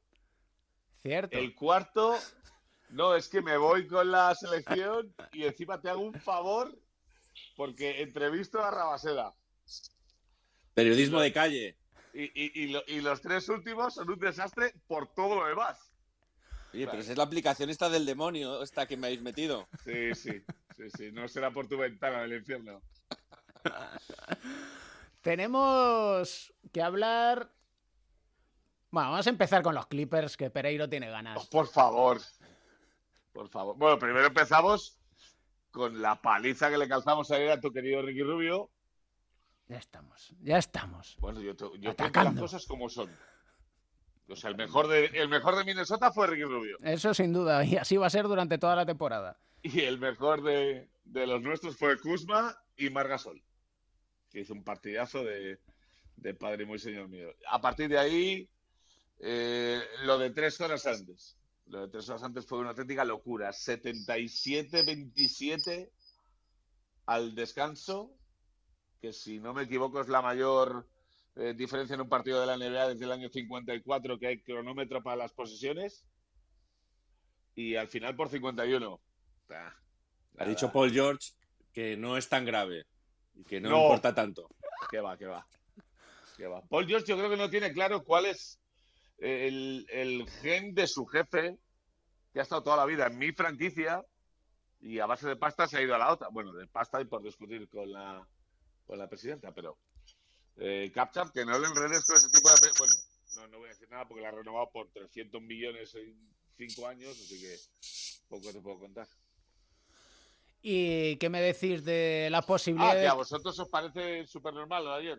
Cierto. El cuarto, no, es que me voy con la selección y encima te hago un favor porque entrevisto a Rabaseda. Periodismo de calle. Y, y los tres últimos son un desastre por todo lo demás. Oye, pero esa es la aplicación esta del demonio, esta que me habéis metido. Sí, sí, sí, sí. No será por tu ventana del infierno. Tenemos que hablar. Bueno, vamos a empezar con los Clippers, que Pereiro tiene ganas. Oh, por favor. Por favor. Bueno, primero empezamos con la paliza que le calzamos ayer a tu querido Ricky Rubio. Ya estamos, ya estamos. Bueno, yo, yo las cosas como son. O sea, el mejor de, el mejor de Minnesota fue Ricky Rubio. Eso sin duda, y así va a ser durante toda la temporada. Y el mejor de, los nuestros fue Kuzma y Margasol, que hizo un partidazo de, padre muy señor mío. A partir de ahí, Eh, lo de tres horas antes. Lo de tres horas antes fue una auténtica locura. 77-27 al descanso, que si no me equivoco es la mayor eh, diferencia en un partido de la NBA desde el año 54 que hay cronómetro para las posesiones. Y al final por 51. Ah, Ha dicho Paul George que no es tan grave y que no, No. importa tanto. Que va, que va. Que va. Paul George yo creo que no tiene claro cuál es el, el gen de su jefe, que ha estado toda la vida en mi franquicia y a base de pasta se ha ido a la otra. Bueno, de pasta y por discutir con la, con la presidenta, pero eh, Capchap, que no le enredes con ese tipo de... Bueno, no, no voy a decir nada porque la ha renovado por 300 millones en 5 años, así que poco te puedo contar. ¿Y qué me decís de la Ah, posibilidad que de... a vosotros os parece súper normal lo de ayer.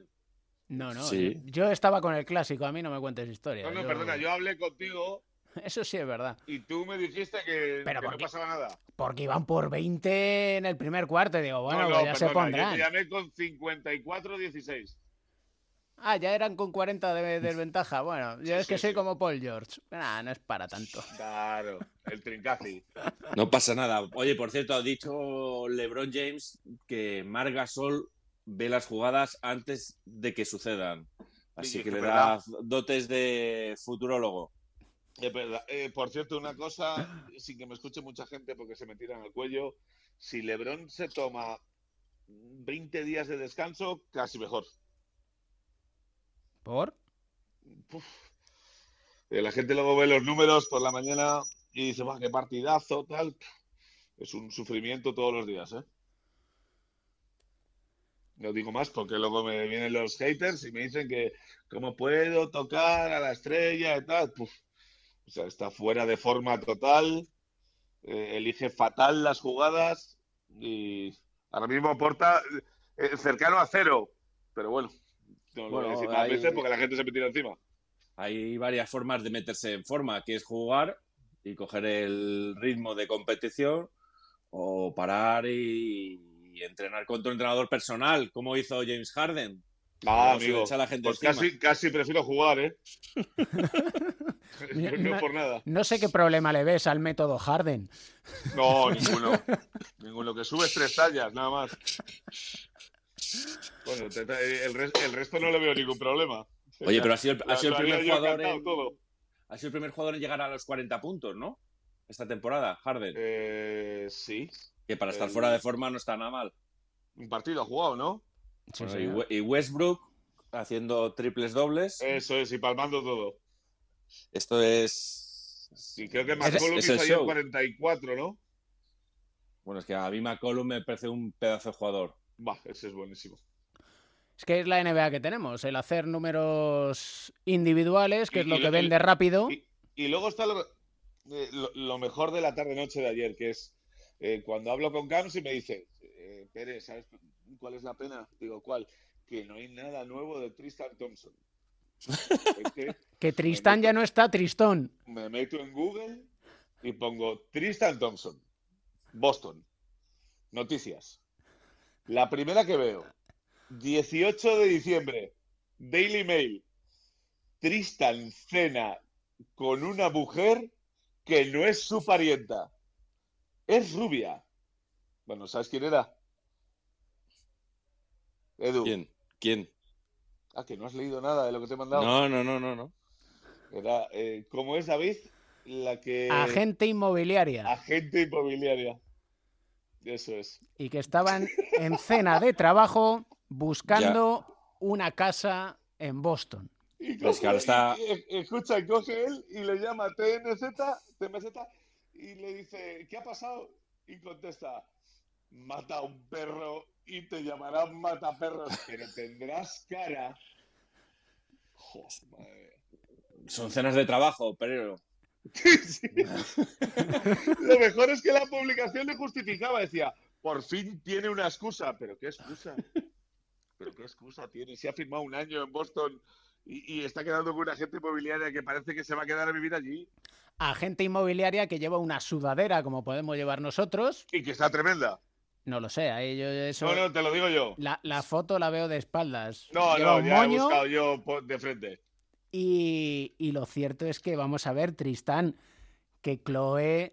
No, no, Sí. yo estaba con el clásico, a mí no me cuentes historia. No, no, yo- perdona, yo hablé contigo Eso sí es verdad. y tú me dijiste que, Pero que ¿por no pasaba nada. Porque iban por 20 en el primer cuarto y digo, bueno, no, no, pues ya se perdona, pondrán. Yo te llamé con 54-16. Ah, ya eran con 40 de desventaja. Bueno, yo es que soy como Paul George. Nah, no es para tanto. Claro, el trincazi. No pasa nada. Oye, por cierto, ha dicho LeBron James que Marc Gasol ve las jugadas antes de que sucedan. Así Sí, que le verdad. da dotes de futurólogo. Es verdad. Eh, por cierto, una cosa, sin que me escuche mucha gente porque se me tiran al cuello, si Lebron se toma 20 días de descanso, casi mejor. ¿Por? Eh, La gente luego ve los números por la mañana y dice, qué partidazo, tal. Es un sufrimiento todos los días, ¿eh? No digo más porque luego me vienen los haters y me dicen que cómo puedo tocar a la estrella y tal. O sea, está fuera de forma total, eh, elige fatal las jugadas y ahora mismo aporta eh, cercano a cero. Pero bueno, no lo voy a Bueno, decir más ahí- veces porque la gente se me tira encima. Hay varias formas de meterse en forma, que es jugar y coger el ritmo de competición o parar y, y entrenar con tu entrenador personal, como hizo James Harden. Ah, amigo, la gente pues encima. casi, casi prefiero jugar, ¿eh? Mira, no por nada. No sé qué problema le ves al método Harden. No, ninguno. ninguno. Que subes tres tallas, nada más. Bueno, te- te- el, res- el resto no le veo ningún problema. Oye, pero ha sido, el- ha sido primer jugador en, todo. ha sido el primer jugador en llegar a los 40 puntos, ¿no? Esta temporada, Harden. Eh, sí. Que para estar el- fuera de forma no está nada mal. Un partido ha jugado, ¿no? Bueno, y, We- y Westbrook haciendo triples dobles. Eso es, y palmando todo. Esto es. Y creo que es- McCollum es hizo el ayer show. 44, ¿no? Bueno, es que a mí McCollum me parece un pedazo de jugador. Va, ese es buenísimo. Es que es la NBA que tenemos, el hacer números individuales, que Y- es lo que vende rápido. Y luego está lo, eh, lo- lo mejor de la tarde-noche de ayer, que es eh, cuando hablo con Camps y me dice, eh, Pérez, ¿sabes cuál es la pena? Digo, ¿cuál? Que no hay nada nuevo de Tristan Thompson. Es que Que Tristán ya no está Tristón. me meto en Google y pongo Tristan Thompson, Boston, noticias. La primera que veo, 18 de diciembre, Daily Mail. Tristan cena con una mujer que no es su parienta. Es rubia. Bueno, ¿sabes quién era? Edu. ¿Quién? ¿Quién? Ah, que no has leído nada de lo que te he mandado. No, no, no, no, no. Era, eh, ¿cómo es, David? La que... Agente inmobiliaria. Agente inmobiliaria. Eso es. Y que estaban en cena de trabajo buscando una casa en Boston. Y Pues está- y- y- escucha, y coge él y le llama TNZ, TMZ y le dice, ¿qué ha pasado? Y contesta, mata a un perro y te llamarán mataperros, pero tendrás cara. Madre. Son cenas de trabajo, pero. Lo mejor es que la publicación le justificaba, decía, por fin tiene una excusa, pero ¿qué excusa? ¿Pero qué excusa tiene? Si ha firmado un año en Boston y, y está quedando con una agente inmobiliaria que parece que se va a quedar a vivir allí Agente inmobiliaria que lleva una sudadera como podemos llevar nosotros. y que está tremenda. No lo sé, ahí yo eso... No, no, te lo digo yo. La, la foto la veo de espaldas. No, lleva no, ya he moño buscado yo de frente. Y, y lo cierto es que, vamos a ver, Tristán, que Chloe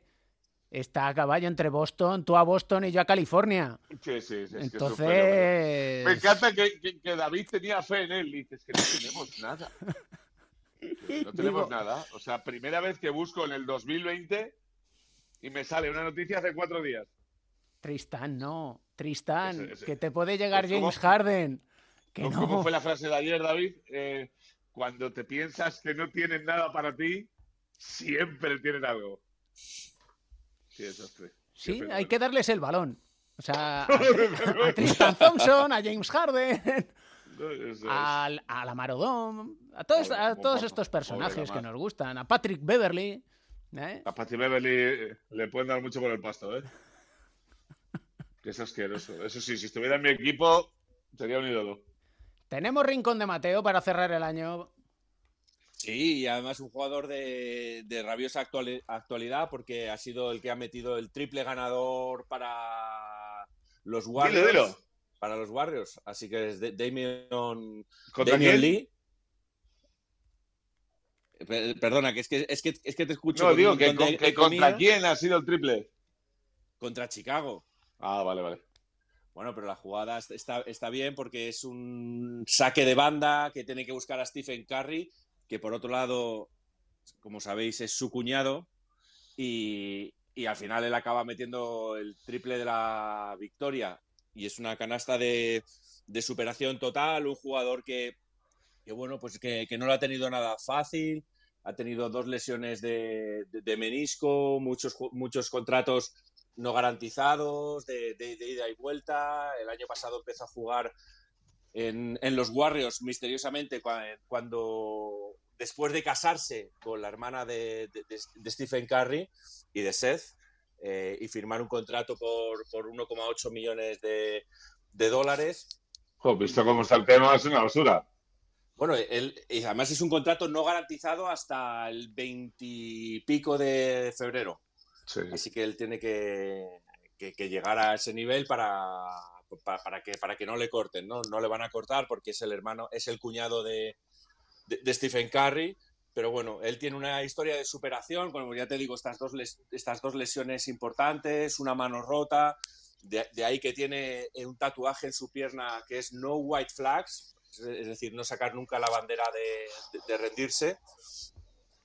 está a caballo entre Boston, tú a Boston y yo a California. Sí, sí, sí, que Entonces. Me encanta que, que- que David tenía fe en él. Dices que no tenemos nada. No tenemos Digo- nada. O sea, primera vez que busco en el 2020 y me sale una noticia hace cuatro días. Tristán, no. Tristán, que te puede llegar ¿cómo- James Harden. Que ¿Cómo- no. ¿Cómo fue la frase de ayer, David? Eh, cuando te piensas que no tienen nada para ti, siempre tienen algo. Sí. Sí, hay que darles el balón. O sea, a, Tri- a Tristan Thompson, a James Harden, al, a la Marodón, a todos, a estos personajes que nos gustan, a Patrick Beverly. ¿eh? A Patty Beverly eh, le pueden dar mucho por el pasto, ¿eh? Que es asqueroso. Eso sí, si estuviera en mi equipo, sería un ídolo. Tenemos rincón de Mateo para cerrar el año. Sí, y además un jugador de, de rabiosa actuali- actualidad porque ha sido el que ha metido el triple ganador para los Warriors. dilo. Para los Warriors. Así que es Damian, ¿Contra Damian quién? Lee. Per- Perdona, que es que, es que, es que te escucho. No, con digo que, con- que contra quién ha sido el triple. Contra Chicago. Ah, vale, vale. Bueno, pero la jugada está, bien porque es un saque de banda que tiene que buscar a Stephen Curry, que por otro lado, como sabéis, es su cuñado. Y, al final él acaba metiendo el triple de la victoria. Y es una canasta de, superación total. Un jugador que, que bueno, pues que, no lo ha tenido nada fácil. Ha tenido dos lesiones de, de- menisco, muchos, muchos contratos no garantizados, de, de- de ida y vuelta. El año pasado empezó a jugar en, en los Warriors misteriosamente cua- cuando, después de casarse con la hermana de, de- Stephen Curry y de Seth eh, y firmar un contrato por, por 1,8 millones de, de dólares. Jo, visto cómo está el tema, es una basura. Bueno, él, y además es un contrato no garantizado hasta el 20 y pico de febrero. Así que él tiene que, que- llegar a ese nivel para, para, que, para que no le corten, ¿no? No le van a cortar porque es el hermano, es el cuñado de, de, Stephen Curry. Pero bueno, él tiene una historia de superación, como ya te digo, estas dos, estas dos lesiones importantes, una mano rota, de, ahí que tiene un tatuaje en su pierna que es no white flags, es- decir, no sacar nunca la bandera de, de- de rendirse.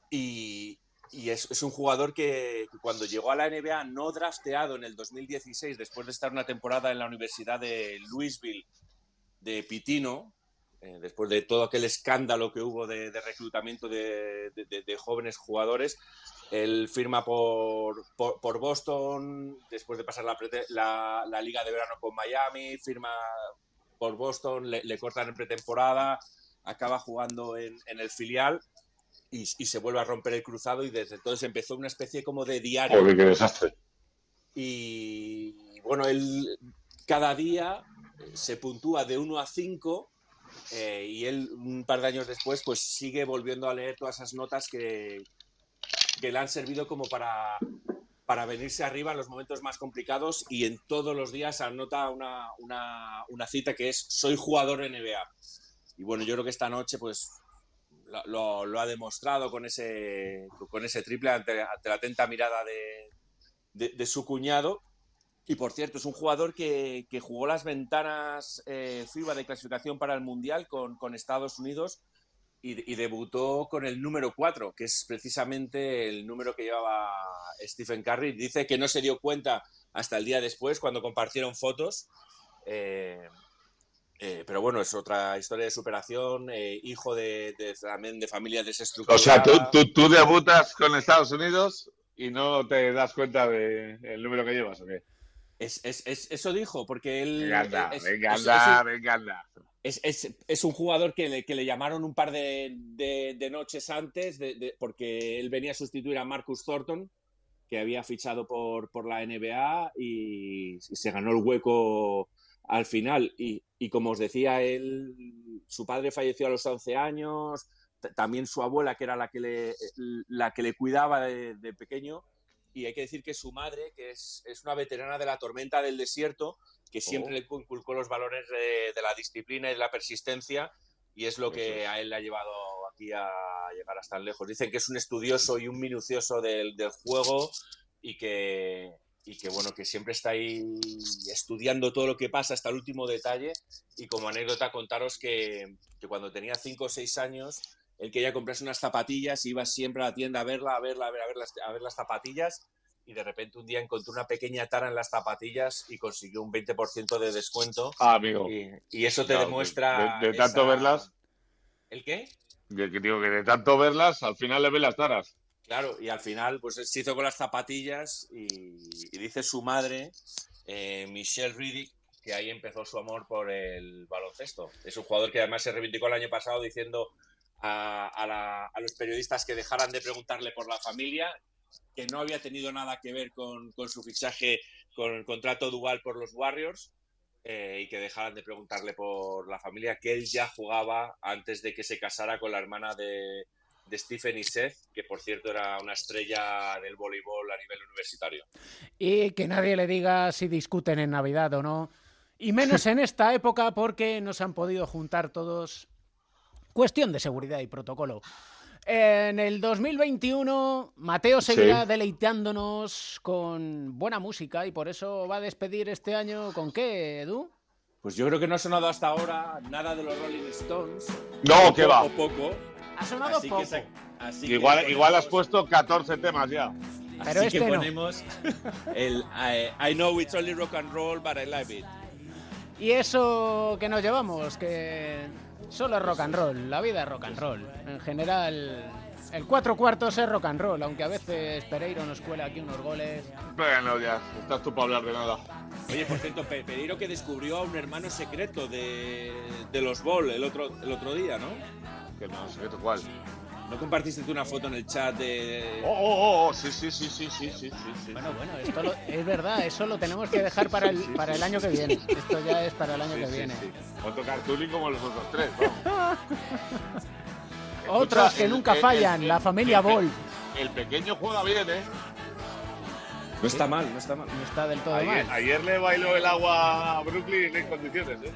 Y, y es, un jugador que, cuando llegó a la NBA no drafteado en el 2016, después de estar una temporada en la Universidad de Louisville de Pitino, eh, después de todo aquel escándalo que hubo de, reclutamiento de, jóvenes jugadores, él firma por, por, Boston, después de pasar la, liga de verano con Miami, firma por Boston, le, cortan en pretemporada, acaba jugando en el filial y, y se vuelve a romper el cruzado y desde entonces empezó una especie como de diario. Joder, qué desastre. Y bueno, él cada día eh, se puntúa de 1 a 5 eh, y él un par de años después pues sigue volviendo a leer todas esas notas que, que le han servido como para, para venirse arriba en los momentos más complicados y en todos los días anota una, una, una cita que es soy jugador NBA. Y bueno, yo creo que esta noche pues lo, lo- ha demostrado con ese, con ese triple ante, ante la atenta mirada de, de, de su cuñado. Y por cierto, es un jugador que, que jugó las ventanas eh, FIBA de clasificación para el Mundial con, con Estados Unidos y, y debutó con el número 4, que es precisamente el número que llevaba Stephen Curry. Dice que no se dio cuenta hasta el día después, cuando compartieron fotos. Eh, eh, pero bueno, es otra historia de superación, eh, hijo de, de- también de familia desestructurada. O sea, tú, tú, tú debutas con Estados Unidos y no te das cuenta del número que llevas, ¿o qué? Es, es- es- eso dijo, porque él... Venga, anda, es- venga, es- anda, es un- venga, anda. es, es- es un jugador que le, que le llamaron un par de, de- de noches antes, de- de- porque él venía a sustituir a Marcus Thornton, que había fichado por, por la NBA y, y se ganó el hueco al final. Y, y como os decía, él, su padre falleció a los 11 años, también su abuela, que era la que le, la que le cuidaba de, de pequeño. Y hay que decir que su madre, que es, es una veterana de la tormenta del desierto, que siempre Oh. le inculcó los valores de, de la disciplina y de la persistencia, y es lo que es. a él le ha llevado aquí a llegar hasta lejos. Dicen que es un estudioso y un minucioso del, del juego y que, y que bueno, que siempre está ahí estudiando todo lo que pasa hasta el último detalle. Y como anécdota contaros que, que cuando tenía 5 o 6 años, él quería comprarse unas zapatillas, iba siempre a la tienda a verla, a verla, a ver, a ver, las, a ver las zapatillas. Y de repente un día encontró una pequeña tara en las zapatillas y consiguió un 20% de descuento. Ah, amigo. Y, y eso te Claro, demuestra. De, de tanto esa- verlas, ¿El qué? que, que digo que de tanto verlas, al final le ven las taras. Claro, y al final pues se hizo con las zapatillas y, dice su madre, eh, Michelle Riddick, que ahí empezó su amor por el baloncesto. Es un jugador que además se reivindicó el año pasado diciendo a, los periodistas que dejaran de preguntarle por la familia, que no había tenido nada que ver con, con su fichaje con el contrato dual por los Warriors. eh, y que dejaran de preguntarle por la familia, que él ya jugaba antes de que se casara con la hermana de, de Stephen y Seth, que por cierto era una estrella del voleibol a nivel universitario. Y que nadie le diga si discuten en Navidad o no. Y menos en esta época porque no se han podido juntar todos. Cuestión de seguridad y protocolo. En el 2021, Mateo seguirá Sí. deleitándonos con buena música y por eso va a despedir este año con qué, Edu? Pues yo creo que no ha sonado hasta ahora nada de los Rolling Stones. No, que va. o poco. Ha sonado Así que poco. así que Igual, igual has puesto 14 temas ya. Pero así este que no. ponemos el I, I know it's only rock and roll, but I love it. Y eso que nos llevamos, que solo es rock and roll, la vida es rock and roll. En general, el cuatro cuartos es rock and roll, aunque a veces Pereiro nos cuela aquí unos goles. Bueno, ya, estás tú para hablar de nada. Oye, por cierto, Pe- Pereiro que descubrió a un hermano secreto de, de los Ball el otro, el otro día, ¿no? que no sé cuál. ¿No compartiste tú una foto en el chat de.? Oh, oh, oh, oh sí, sí, sí, sí, sí, sí, sí. Bueno, bueno, esto lo, es verdad, eso lo tenemos que dejar para el, para el año que viene. Esto ya es para el año sí, que sí, viene. Sí. Foto cartooning como los otros tres, vamos. Otros que nunca fallan, la familia Ball. El pequeño juega bien, ¿eh? No está mal, no está mal. No está del todo mal. Ayer le bailó el agua a Brooklyn en condiciones, ¿eh?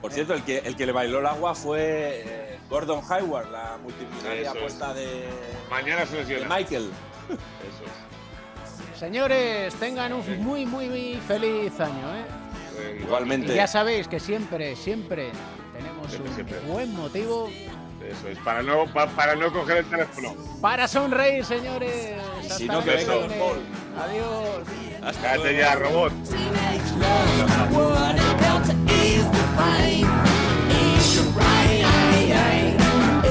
Por cierto, el que, el que le bailó el agua fue. Eh, Gordon Hayward, la multimillonaria apuesta de, Mañana se de. Michael. Eso es. Señores, tengan un muy, muy, muy feliz año, ¿eh? Igualmente. Y ya sabéis que siempre, siempre tenemos Siempre, un siempre. buen motivo Eso es, para no, pa- para no coger el teléfono. para sonreír, señores. Si no, que venga. Adiós. Hasta Cállate luego. ya, robot.